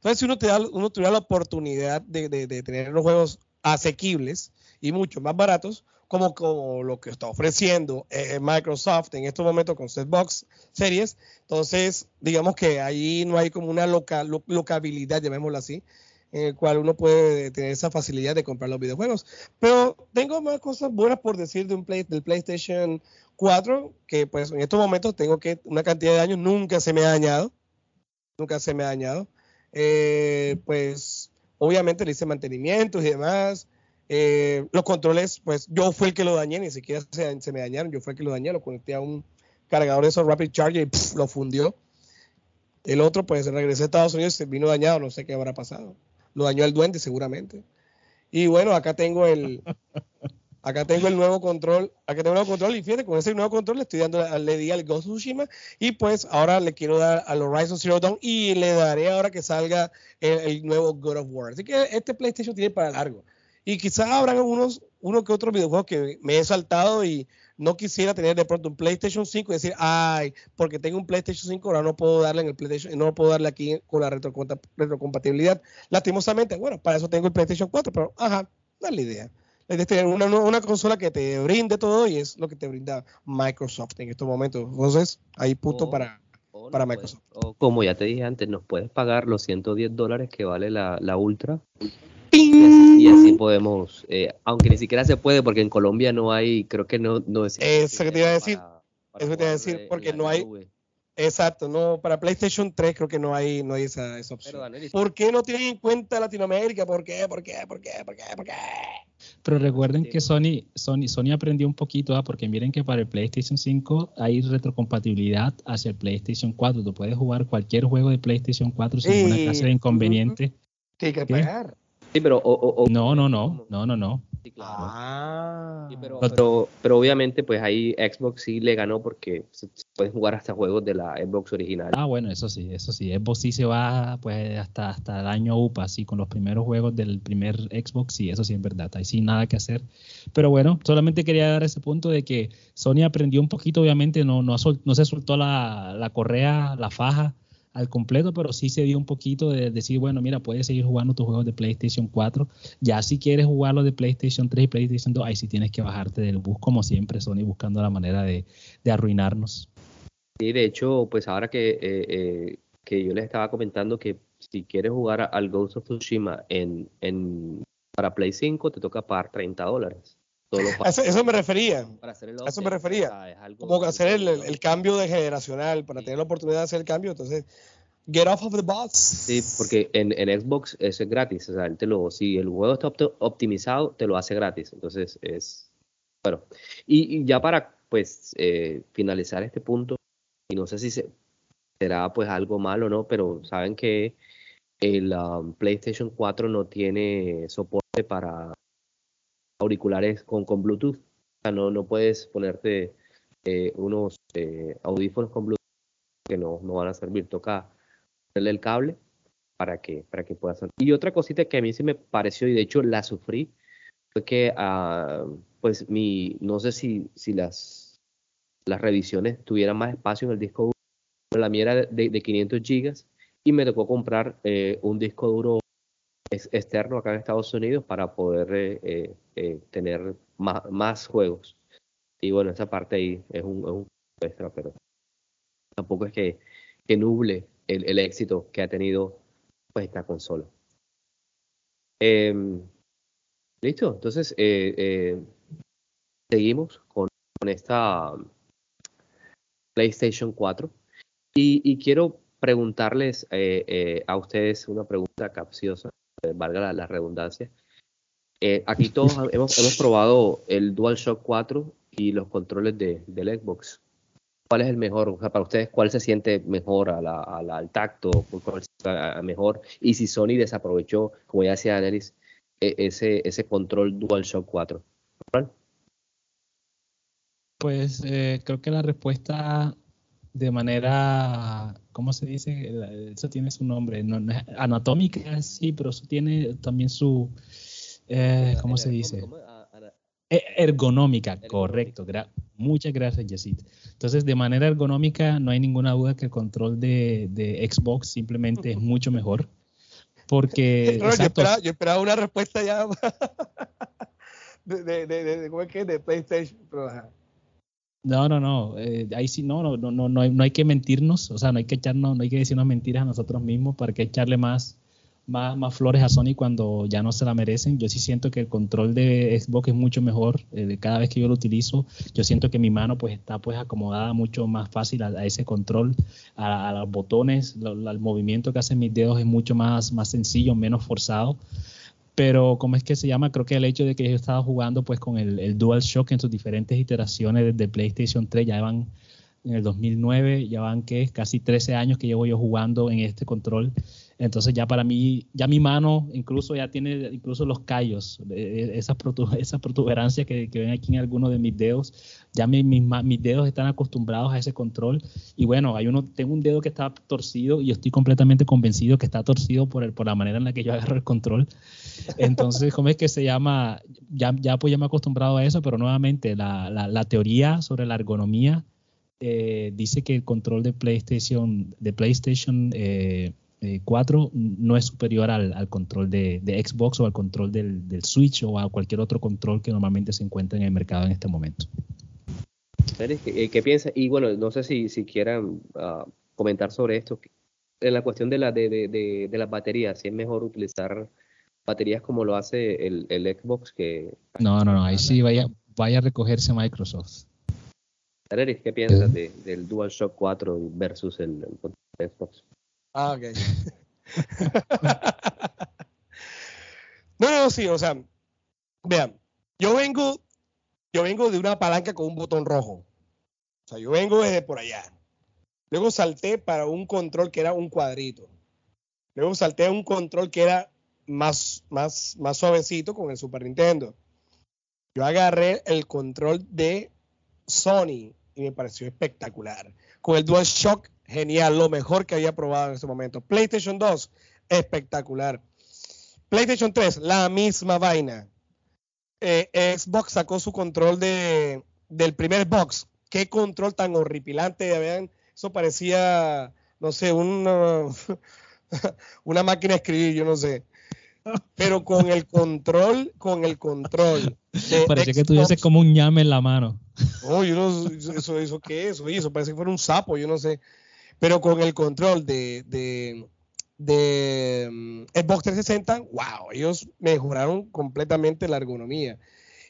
Entonces si uno, te da, uno tuviera la oportunidad de, de, de tener los juegos asequibles y mucho más baratos, como, como lo que está ofreciendo eh, Microsoft en estos momentos con Setbox Series. Entonces, digamos que ahí no hay como una loca, lo, locabilidad, llamémoslo así, en el cual uno puede tener esa facilidad de comprar los videojuegos. Pero tengo más cosas buenas por decir de un play, del PlayStation 4, que pues en estos momentos tengo que una cantidad de años nunca se me ha dañado, nunca se me ha dañado. Eh, pues obviamente le hice mantenimientos y demás. Eh, los controles, pues yo fui el que lo dañé, ni siquiera se, se, me dañaron, yo fui el que lo dañé, lo conecté a un cargador de esos Rapid Charger y lo fundió. El otro, pues regresé a Estados Unidos, se vino dañado, no sé qué habrá pasado. Lo dañó el duende seguramente. Y bueno, acá tengo el, acá tengo el nuevo control, acá tengo el nuevo control y fíjate, con ese nuevo control le estoy dando, le di al Ghost Tsushima y pues ahora le quiero dar al Horizon Zero Dawn y le daré ahora que salga el, el nuevo God of War. Así que este PlayStation tiene para largo. Y quizás habrán unos, uno que otros videojuegos que me he saltado y no quisiera tener de pronto un PlayStation 5 y decir, ay, porque tengo un PlayStation 5, ahora no puedo darle en el PlayStation, no puedo darle aquí con la retrocompatibilidad. Lastimosamente, bueno, para eso tengo el PlayStation 4, pero ajá, no es la idea. Es una, una consola que te brinde todo y es lo que te brinda Microsoft en estos momentos. Entonces, ahí punto O- para, o para Microsoft. puedes- como ya te dije antes, nos puedes pagar los 110 dólares que vale la, la Ultra. Y así, y así podemos, eh, aunque ni siquiera se puede, porque en Colombia no hay, creo que no, no es. Eso que te iba a decir, para- para eso que te iba a decir, porque no hay- nube. Exacto, no, para PlayStation 3 creo que no hay, no hay esa, esa opción. Pero, Daniel, ¿Por qué no tienen en cuenta Latinoamérica? ¿Por qué? ¿Por qué? ¿Por qué? ¿Por qué? ¿Por qué? Pero recuerden Sí. que Sony, Sony, Sony aprendió un poquito, ¿ah? porque miren que para el PlayStation 5 hay retrocompatibilidad hacia el PlayStation 4. Tú puedes jugar cualquier juego de PlayStation 4 sin ninguna clase de inconveniente. Tiene que ¿Qué? pagar. Sí, pero. o- o- o- No, no, no, no, no, no. Sí, claro. Ah. Sí, pero, Pero- obviamente, pues ahí Xbox sí le ganó porque se, se pueden jugar hasta juegos de la Xbox original. Ah, bueno, eso sí, eso sí. Xbox sí se va pues hasta, hasta el año UPA, así con los primeros juegos del primer Xbox, sí, eso sí es verdad, ahí sí nada que hacer. Pero bueno, solamente quería dar ese punto de que Sony aprendió un poquito, obviamente, no, no, sol- no se soltó la, la correa, la faja al completo, pero sí se dio un poquito de decir, bueno, mira, puedes seguir jugando tus juegos de PlayStation 4. Ya si quieres jugar los de PlayStation 3 y PlayStation 2, ahí sí tienes que bajarte del bus, como siempre, Sony buscando la manera de, de arruinarnos. Sí, de hecho, pues ahora que, eh, eh, que yo les estaba comentando que si quieres jugar al Ghost of Tsushima en, en, para Play 5, te toca pagar 30 dólares. Eso, eso me refería. para hacer el eso me refería. o sea, es algo- Como hacer el, el- cambio de generacional para Sí. tener la oportunidad de hacer el cambio. Entonces, get off of the bus. Sí, porque en, en Xbox eso es gratis. O sea, él te lo, si el juego está opti- optimizado, te lo hace gratis. Entonces es. Bueno. Y, y ya para pues eh, finalizar este punto, y no sé si se- será pues algo malo o no, pero saben que el um, PlayStation 4 no tiene soporte para auriculares con, con Bluetooth. No, no puedes ponerte eh, unos eh, audífonos con Bluetooth que no, no van a servir. Toca ponerle el cable para que, para que pueda sonar. Y otra cosita que a mí sí me pareció, y de hecho la sufrí, fue que, ah, pues, mi, no sé si, si las, las revisiones tuvieran más espacio en el disco duro, la mía era de, 500 gigas y me tocó comprar eh, un disco duro externo acá en Estados Unidos para poder eh, tener más, juegos. Y bueno, esa parte ahí es un, extra, pero tampoco es que, que nuble el, éxito que ha tenido pues, esta consola. Em, listo, entonces seguimos con, esta PlayStation 4. Y, quiero preguntarles eh, eh, a ustedes una pregunta capciosa, eh, valga la, redundancia. aquí todos hemos, probado el DualShock 4 y los controles de, del Xbox. ¿Cuál es el mejor? para ustedes, ¿cuál se siente mejor a la, al tacto? ¿Cuál se mejor? Y si Sony desaprovechó, como ya decía Anelis, e, ese, ese control DualShock 4. ¿Cuál? Pues eh, creo que la respuesta de manera, ¿cómo se dice? Eso tiene su nombre, no, anatómica, sí, pero eso tiene también su, eh, ¿cómo se dice? E, ergonómica, correcto. muchas gracias, Yesit. Entonces, de manera ergonómica, no hay ninguna duda que el control de, Xbox simplemente es mucho *laughs* mejor. Porque. *laughs* yo, esperaba, una respuesta ya *laughs* de, de, de, ¿cómo es que? De PlayStation. No, no, no. Eh, ahí sí, no, no, no, no, hay, no hay que mentirnos. O sea, no hay que echarnos, no hay que decirnos mentiras a nosotros mismos para que echarle más, más, más flores a Sony cuando ya no se la merecen. Yo sí siento que el control de Xbox es mucho mejor. Eh, cada vez que yo lo utilizo, yo siento que mi mano pues está pues acomodada mucho más fácil a, ese control, a, los botones, el movimiento que hacen mis dedos es mucho más, más sencillo, menos forzado pero ¿cómo es que se llama? Creo que el hecho de que yo estaba jugando pues con el, el DualShock en sus diferentes iteraciones desde PlayStation 3, ya van en el 2009, ya van que casi 13 años que llevo yo jugando en este control entonces ya para mí, ya mi mano incluso ya tiene incluso los callos, esas, *laughs* esas protuberancias que, ven aquí en algunos de mis dedos, ya mis, mis, dedos están acostumbrados a ese control. Y bueno, hay uno, tengo un dedo que está torcido y estoy completamente convencido que está torcido por, el, por la manera en la que yo *laughs* agarro el control. Entonces, ¿cómo es que se llama? Ya, ya pues ya me he acostumbrado a eso, pero nuevamente la, la, teoría sobre la ergonomía eh, dice que el control de PlayStation, de PlayStation eh, 4 eh, no es superior al, control de, Xbox o al control del, Switch o a cualquier otro control que normalmente se encuentra en el mercado en este momento. ¿Qué, eh, qué piensas? Y bueno, no sé si, si quieran ah, comentar sobre esto. En la cuestión de, la, de, las baterías, si es mejor utilizar baterías como lo hace el, Xbox que... No, no, no, ahí sí vaya, vaya a recogerse Microsoft. ¿qué piensas del DualShock 4 versus el, el Xbox? Ah, ok. no, no, sí, o sea, vean, yo vengo, yo vengo de una palanca con un botón rojo. O sea, yo vengo desde por allá. Luego salté para un control que era un cuadrito. Luego salté a un control que era más, más, más suavecito con el Super Nintendo. Yo agarré el control de Sony y me pareció espectacular. Con el DualShock genial, lo mejor que había probado en ese momento. PlayStation 2, espectacular. PlayStation 3, la misma vaina. Eh, Xbox sacó su control de, del primer box. Qué control tan horripilante, vean. Eso parecía, no sé, una, *laughs* una máquina de escribir, yo no sé. Pero con el control, con el control. Parecía que tuviese como un llame en la mano. No, yo no, eso, eso, qué es, eso, eso parece que fuera un sapo, yo no sé. Pero con el control de, de, de mm, Xbox 360, wow, ellos mejoraron completamente la ergonomía.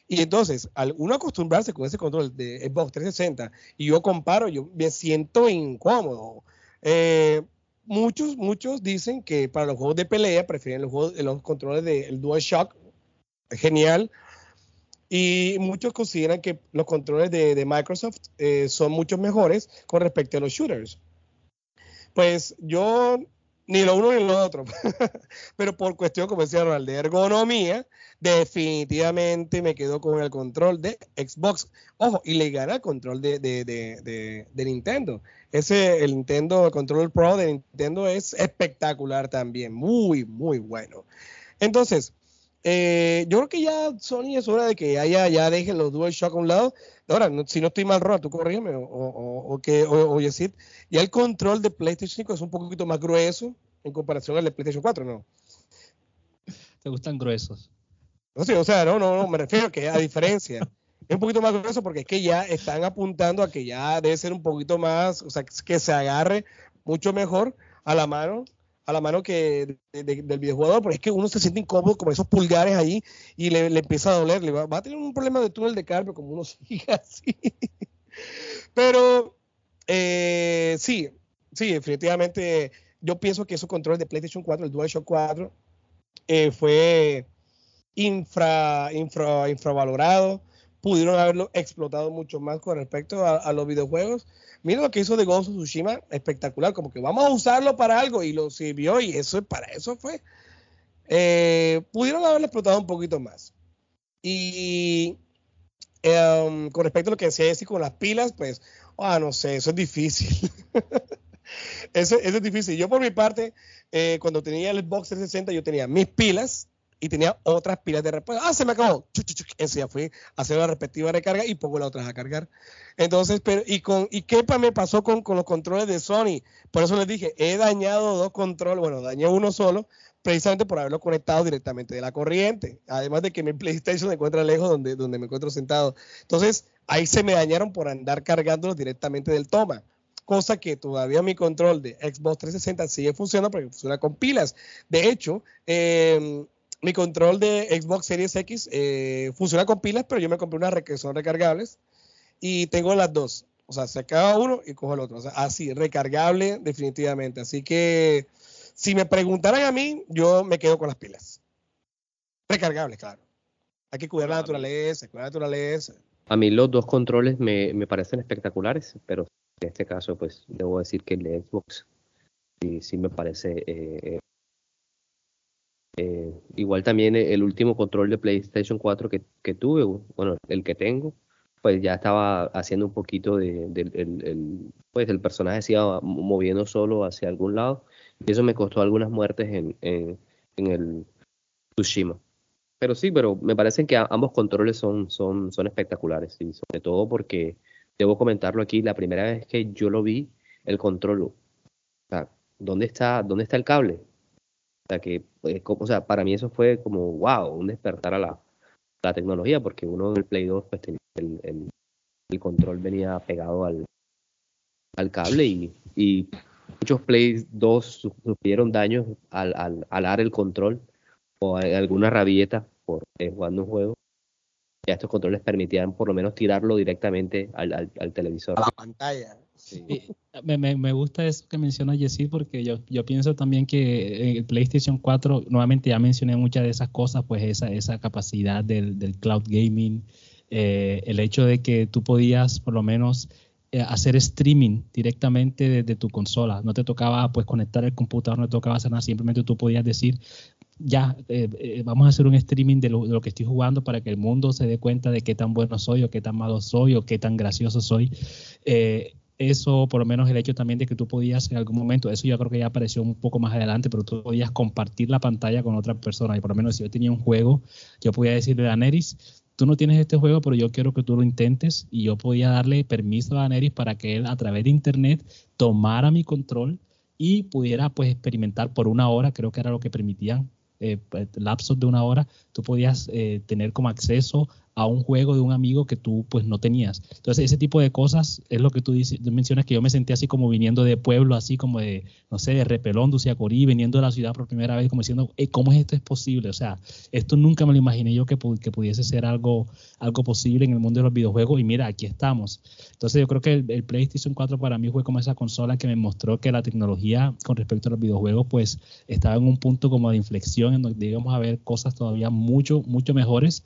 Y entonces, al uno acostumbrarse con ese control de Xbox 360, y yo comparo, yo me siento incómodo. Eh, muchos, muchos dicen que para los juegos de pelea prefieren los, juegos, los controles del DualShock, genial. Y muchos consideran que los controles de, Microsoft eh, son mucho mejores con respecto a los shooters. Pues yo ni lo uno ni lo otro, *laughs* pero por cuestión, como decía Ronald, de ergonomía, definitivamente me quedo con el control de Xbox. Ojo, y le gana el control de, de, de, de, Nintendo. Ese, el Nintendo, el control Pro de Nintendo es espectacular también, muy, muy bueno. Entonces, eh, yo creo que ya Sony es hora de que haya, ya dejen los DualShock a un lado. Ahora, si no estoy mal, Ron, tú corrígeme, o, o, o, que, o, o ya el control de PlayStation 5 es un poquito más grueso en comparación al de PlayStation 4, ¿no? ¿Te gustan gruesos? o sea, no, no, no, me refiero a que a diferencia. es un poquito más grueso porque es que ya están apuntando a que ya debe ser un poquito más, o sea, que se agarre mucho mejor a la mano a la mano que del videojugador, pero es que uno se siente incómodo con esos pulgares ahí y le, empieza a doler, le va, a tener un problema de túnel de carne como uno *laughs* sigue así. pero eh, sí, sí, definitivamente yo pienso que esos controles de PlayStation 4, el DualShock 4, eh, fue infra, infra, infravalorado. Pudieron haberlo explotado mucho más con respecto a los videojuegos Mira lo que hizo de of Tsushima, espectacular, como que vamos a usarlo para algo y lo sirvió y eso para eso fue. Eh, pudieron haberlo explotado un poquito más. Y em, con respecto a lo que decía Jesse con las pilas, pues, ah, no sé, eso es difícil. *laughs* eso, es difícil. Yo por mi parte, eh, cuando tenía el Xbox 360, yo tenía mis pilas y tenía otras pilas de repuesto. Ah, se me acabó. Ese ya fui a hacer la respectiva recarga y pongo la otra a cargar. Entonces, pero, y con, y qué me pasó con, con los controles de Sony. Por eso les dije, he dañado dos controles, bueno, dañé uno solo, precisamente por haberlo conectado directamente de la corriente. Además de que mi *laughs* PlayStation se encuentra lejos donde, donde me encuentro sentado. Entonces, ahí se me dañaron por andar cargándolos directamente del toma cosa que todavía mi control de Xbox 360 sigue funcionando porque funciona con pilas. De hecho, eh, mi control de Xbox Series X eh, funciona con pilas, pero yo me compré unas que son recargables y tengo las dos. O sea, se acaba uno y cojo el otro. O sea, así, recargable definitivamente. Así que si me preguntaran a mí, yo me quedo con las pilas. Recargables, claro. Hay que cuidar la naturaleza, cuidar la naturaleza. A mí los dos controles me, me parecen espectaculares, pero en este caso, pues debo decir que el de Xbox sí, sí me parece eh, eh, igual también el último control de PlayStation 4 que, que, tuve, bueno, el que tengo, pues ya estaba haciendo un poquito de, el, pues el personaje se iba moviendo solo hacia algún lado y eso me costó algunas muertes en, en, el Tsushima. Pero sí, pero me parecen que ambos controles son, son, son espectaculares y sobre todo porque debo comentarlo aquí, la primera vez que yo lo vi, el control, o sea, ¿dónde está, dónde está el cable? Sea, que, pues, o sea, para mí eso fue como, wow, un despertar a la, tecnología, porque uno en el Play 2 pues tenía el, el, control venía pegado al, al cable y, y muchos Play 2 sufrieron daños al, al, al dar el control o alguna rabieta por eh, jugando un juego. Ya estos controles permitían por lo menos tirarlo directamente al, al, al televisor. A la pantalla. Me, me, gusta eso que menciona Jessy porque yo, yo pienso también que el PlayStation 4, nuevamente ya mencioné muchas de esas cosas, pues esa, esa capacidad del, del cloud gaming, eh, el hecho de que tú podías por lo menos eh, hacer streaming directamente desde tu consola, no te tocaba pues conectar el computador, no te tocaba hacer nada, simplemente tú podías decir, ya, eh, vamos a hacer un streaming de lo, lo, que estoy jugando para que el mundo se dé cuenta de qué tan bueno soy o qué tan malo soy o qué tan gracioso soy. Eh, eso, por lo menos el hecho también de que tú podías en algún momento, eso yo creo que ya apareció un poco más adelante, pero tú podías compartir la pantalla con otra persona. Y por lo menos si yo tenía un juego, yo podía decirle a Neris, tú no tienes este juego, pero yo quiero que tú lo intentes. Y yo podía darle permiso a Neris para que él a través de internet tomara mi control y pudiera pues experimentar por una hora, creo que era lo que permitían eh, pues, lapsos de una hora, tú podías eh, tener como acceso a un juego de un amigo que tú pues no tenías. Entonces ese tipo de cosas es lo que tú, dices, mencionas que yo me sentí así como viniendo de pueblo, así como de, no sé, de Repelón, Corí, viniendo de la ciudad por primera vez, como diciendo, ¿cómo es esto es posible? O sea, esto nunca me lo imaginé yo que, que pudiese ser algo, algo posible en el mundo de los videojuegos y mira, aquí estamos. Entonces yo creo que el, PlayStation 4 para mí fue como esa consola que me mostró que la tecnología con respecto a los videojuegos pues estaba en un punto como de inflexión en donde íbamos a ver cosas todavía mucho, mucho mejores.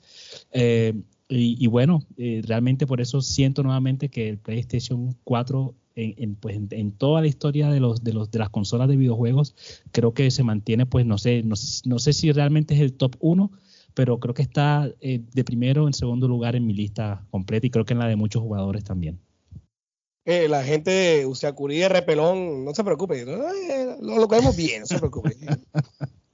Eh, y, bueno, eh, realmente por eso siento nuevamente que el PlayStation 4 en, en, pues en, toda la historia de los, de los de las consolas de videojuegos creo que se mantiene pues no sé no, no sé si realmente es el top 1 pero creo que está eh, de primero en segundo lugar en mi lista completa y creo que en la de muchos jugadores también. Eh, la gente de Repelón no se preocupe lo, lo, bien no se preocupe *laughs*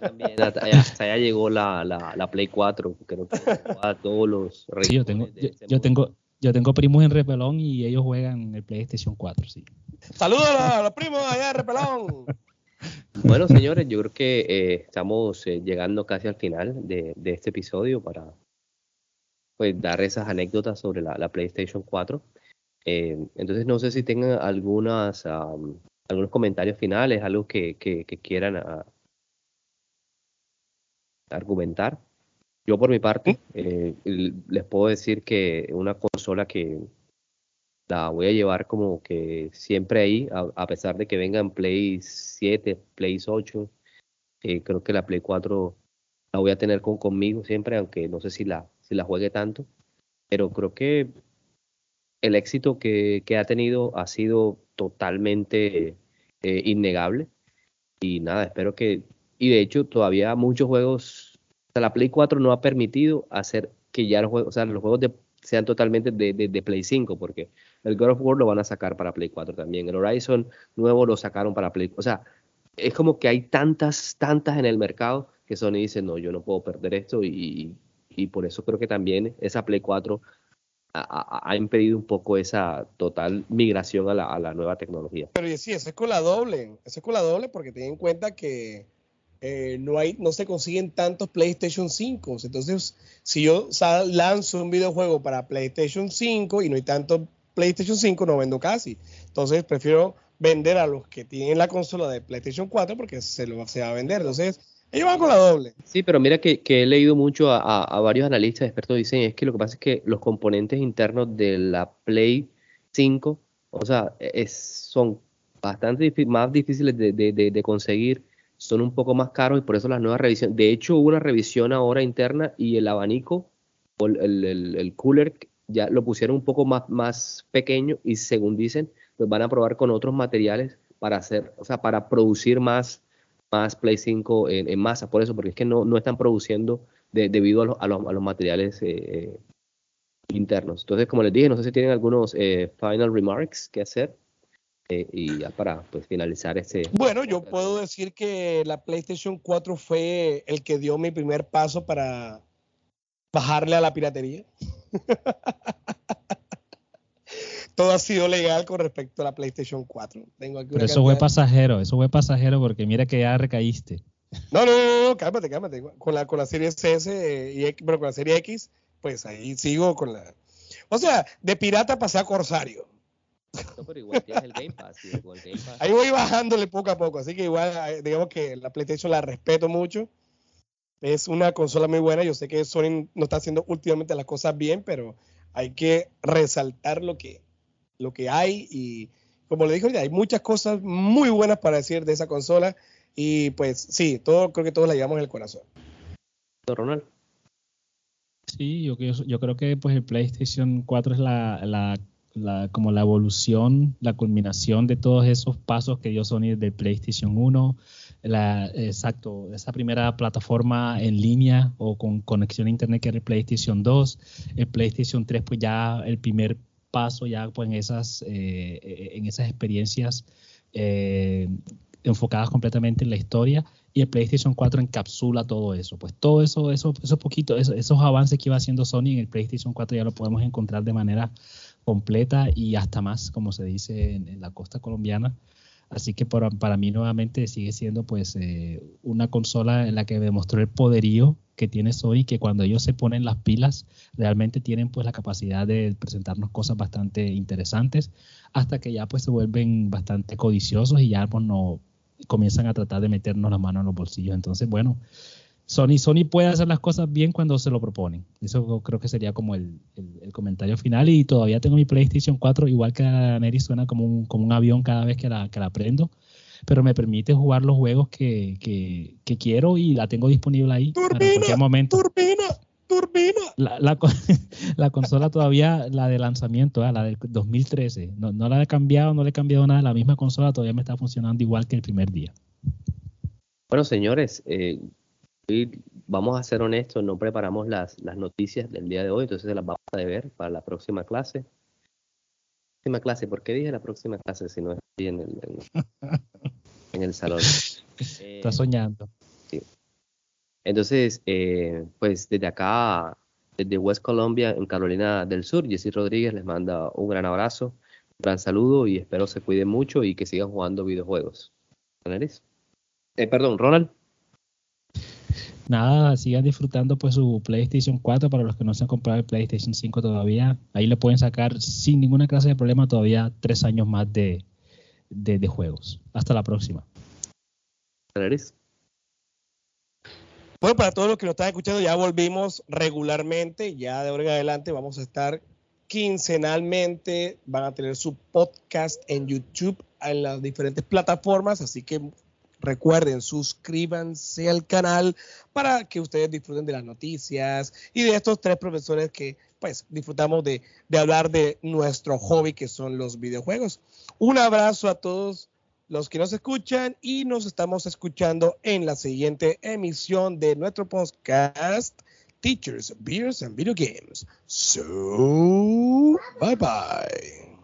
también, hasta allá llegó la, la, la, Play 4, creo que a todos los *laughs* sí, yo tengo, yo, tengo, yo tengo primos en Repelón y ellos juegan el PlayStation 4, sí. Saludos a los primos allá de Repelón. *laughs* Bueno, señores, yo creo que eh, estamos eh, llegando casi al final de, de, este episodio para pues dar esas anécdotas sobre la, la PlayStation 4. Eh, entonces, no sé si tengan algunas algunos comentarios finales, algo que, que, quieran ah, argumentar. Yo por mi parte eh, les puedo decir que una consola que la voy a llevar como que siempre ahí, a, pesar de que vengan Play 7, Play 8, eh, creo que la Play 4 la voy a tener con, conmigo siempre, aunque no sé si la, si la juegue tanto, pero creo que el éxito que, que ha tenido ha sido totalmente eh, innegable. Y nada, espero que. Y de hecho, todavía muchos juegos. O sea, la Play 4 no ha permitido hacer que ya los juegos, o sea, los juegos de, sean totalmente de, de, Play 5, porque el God of War lo van a sacar para Play 4 también. El Horizon nuevo lo sacaron para Play. O sea, es como que hay tantas, tantas en el mercado que Sony dice, no, yo no puedo perder esto y, y por eso creo que también esa Play 4 ha, impedido un poco esa total migración a la, a la nueva tecnología. Pero sí, eso es con la doble, eso es con la doble porque ten en cuenta que eh, no hay, no se consiguen tantos PlayStation 5. Entonces, si yo lanzo un videojuego para PlayStation 5 y no hay tantos PlayStation 5, no vendo casi. Entonces, prefiero vender a los que tienen la consola de PlayStation 4 porque se lo se va a vender. Entonces, ellos van con la doble. Sí, pero mira que, he leído mucho a, varios analistas expertos dicen es que lo que pasa es que los componentes internos de la Play 5, o sea, es, son bastante más difíciles de, conseguir, son un poco más caros y por eso las nuevas revisiones. De hecho, hubo una revisión ahora interna y el abanico o el, el, cooler ya lo pusieron un poco más, más pequeño y según dicen, pues van a probar con otros materiales para hacer, o sea, para producir más más Play 5 en, masa, por eso, porque es que no, no están produciendo debido a, los materiales eh, eh, internos. Entonces, como les dije, no sé si tienen algunos eh, final remarks que hacer y ya para pues, finalizar este... Bueno, yo puedo decir que la PlayStation 4 fue el que dio mi primer paso para bajarle a la piratería. *laughs* todo ha sido legal con respecto a la PlayStation 4. Pero eso fue pasajero, eso fue pasajero porque mira que ya recaíste. No, no, no, cálmate, cálmate. Con la, con la serie S y X, pero con la serie X, pues ahí sigo con la. O sea, de pirata pasé a corsario. Pero igual tienes el Game Pass, Ahí voy bajándole poco a poco, así que igual, eh, digamos que la PlayStation la respeto mucho. Es una consola muy buena. Yo sé que Sony no está haciendo últimamente las cosas bien, pero hay que resaltar lo que, lo que hay y como le dije hay muchas cosas muy buenas para decir de esa consola y pues sí, todo creo que todos la llevamos en el corazón. Ronald. Sí, yo, yo, creo que pues el PlayStation 4 es la, la, como la evolución, la culminación de todos esos pasos que dio Sony del PlayStation 1, la, exacto, esa primera plataforma en línea o con conexión a internet que era el PlayStation 2, el PlayStation 3 pues ya el primer paso ya pues, en, esas, eh, en esas experiencias eh, enfocadas completamente en la historia y el PlayStation 4 encapsula todo eso. Pues todo eso, eso, esos poquito, esos, avances que iba haciendo Sony en el PlayStation 4 ya lo podemos encontrar de manera completa y hasta más, como se dice en la costa colombiana. Así que para, para mí nuevamente sigue siendo pues eh, una consola en la que demostró el poderío que tiene Sony, que cuando ellos se ponen las pilas realmente tienen pues la capacidad de presentarnos cosas bastante interesantes hasta que ya pues se vuelven bastante codiciosos y ya pues no comienzan a tratar de meternos la mano en los bolsillos. Entonces, bueno, Sony, Sony puede hacer las cosas bien cuando se lo proponen. Eso creo que sería como el, comentario final. Y todavía tengo mi PlayStation 4, igual que la Neri, suena como un, como un avión cada vez que la, que la prendo. Pero me permite jugar los juegos que, que, quiero y la tengo disponible ahí turbina, en cualquier momento. Turbina, turbina. La, *laughs* la, consola todavía, la de lanzamiento, ah, la del 2013, no, no la he cambiado, no le he cambiado nada. La misma consola todavía me está funcionando igual que el primer día. Bueno, señores, eh, vamos a ser honestos, no preparamos las, las noticias del día de hoy, entonces las vamos a ver para la próxima clase. Próxima clase, ¿por qué dije la próxima clase si no estoy en el, en, el salón? *laughs* Está soñando. Entonces, eh, pues desde acá, desde West Colombia, en Carolina del Sur, Jessy Rodríguez les manda un gran abrazo, un gran saludo y espero se cuiden mucho y que sigan jugando videojuegos. Eh, perdón, Ronald. Nada, sigan disfrutando pues su PlayStation 4 para los que no se han comprado el PlayStation 5 todavía. Ahí le pueden sacar sin ninguna clase de problema todavía tres años más de, de, juegos. Hasta la próxima. Bueno, para todos los que nos están escuchando, ya volvimos regularmente. Ya de ahora en adelante vamos a estar quincenalmente. Van a tener su podcast en YouTube en las diferentes plataformas. Así que recuerden, suscríbanse al canal para que ustedes disfruten de las noticias y de estos tres profesores que pues disfrutamos de, de hablar de nuestro hobby que son los videojuegos. Un abrazo a todos los que nos escuchan y nos estamos escuchando en la siguiente emisión de nuestro podcast Teachers, Beers and Video Games. So, bye bye.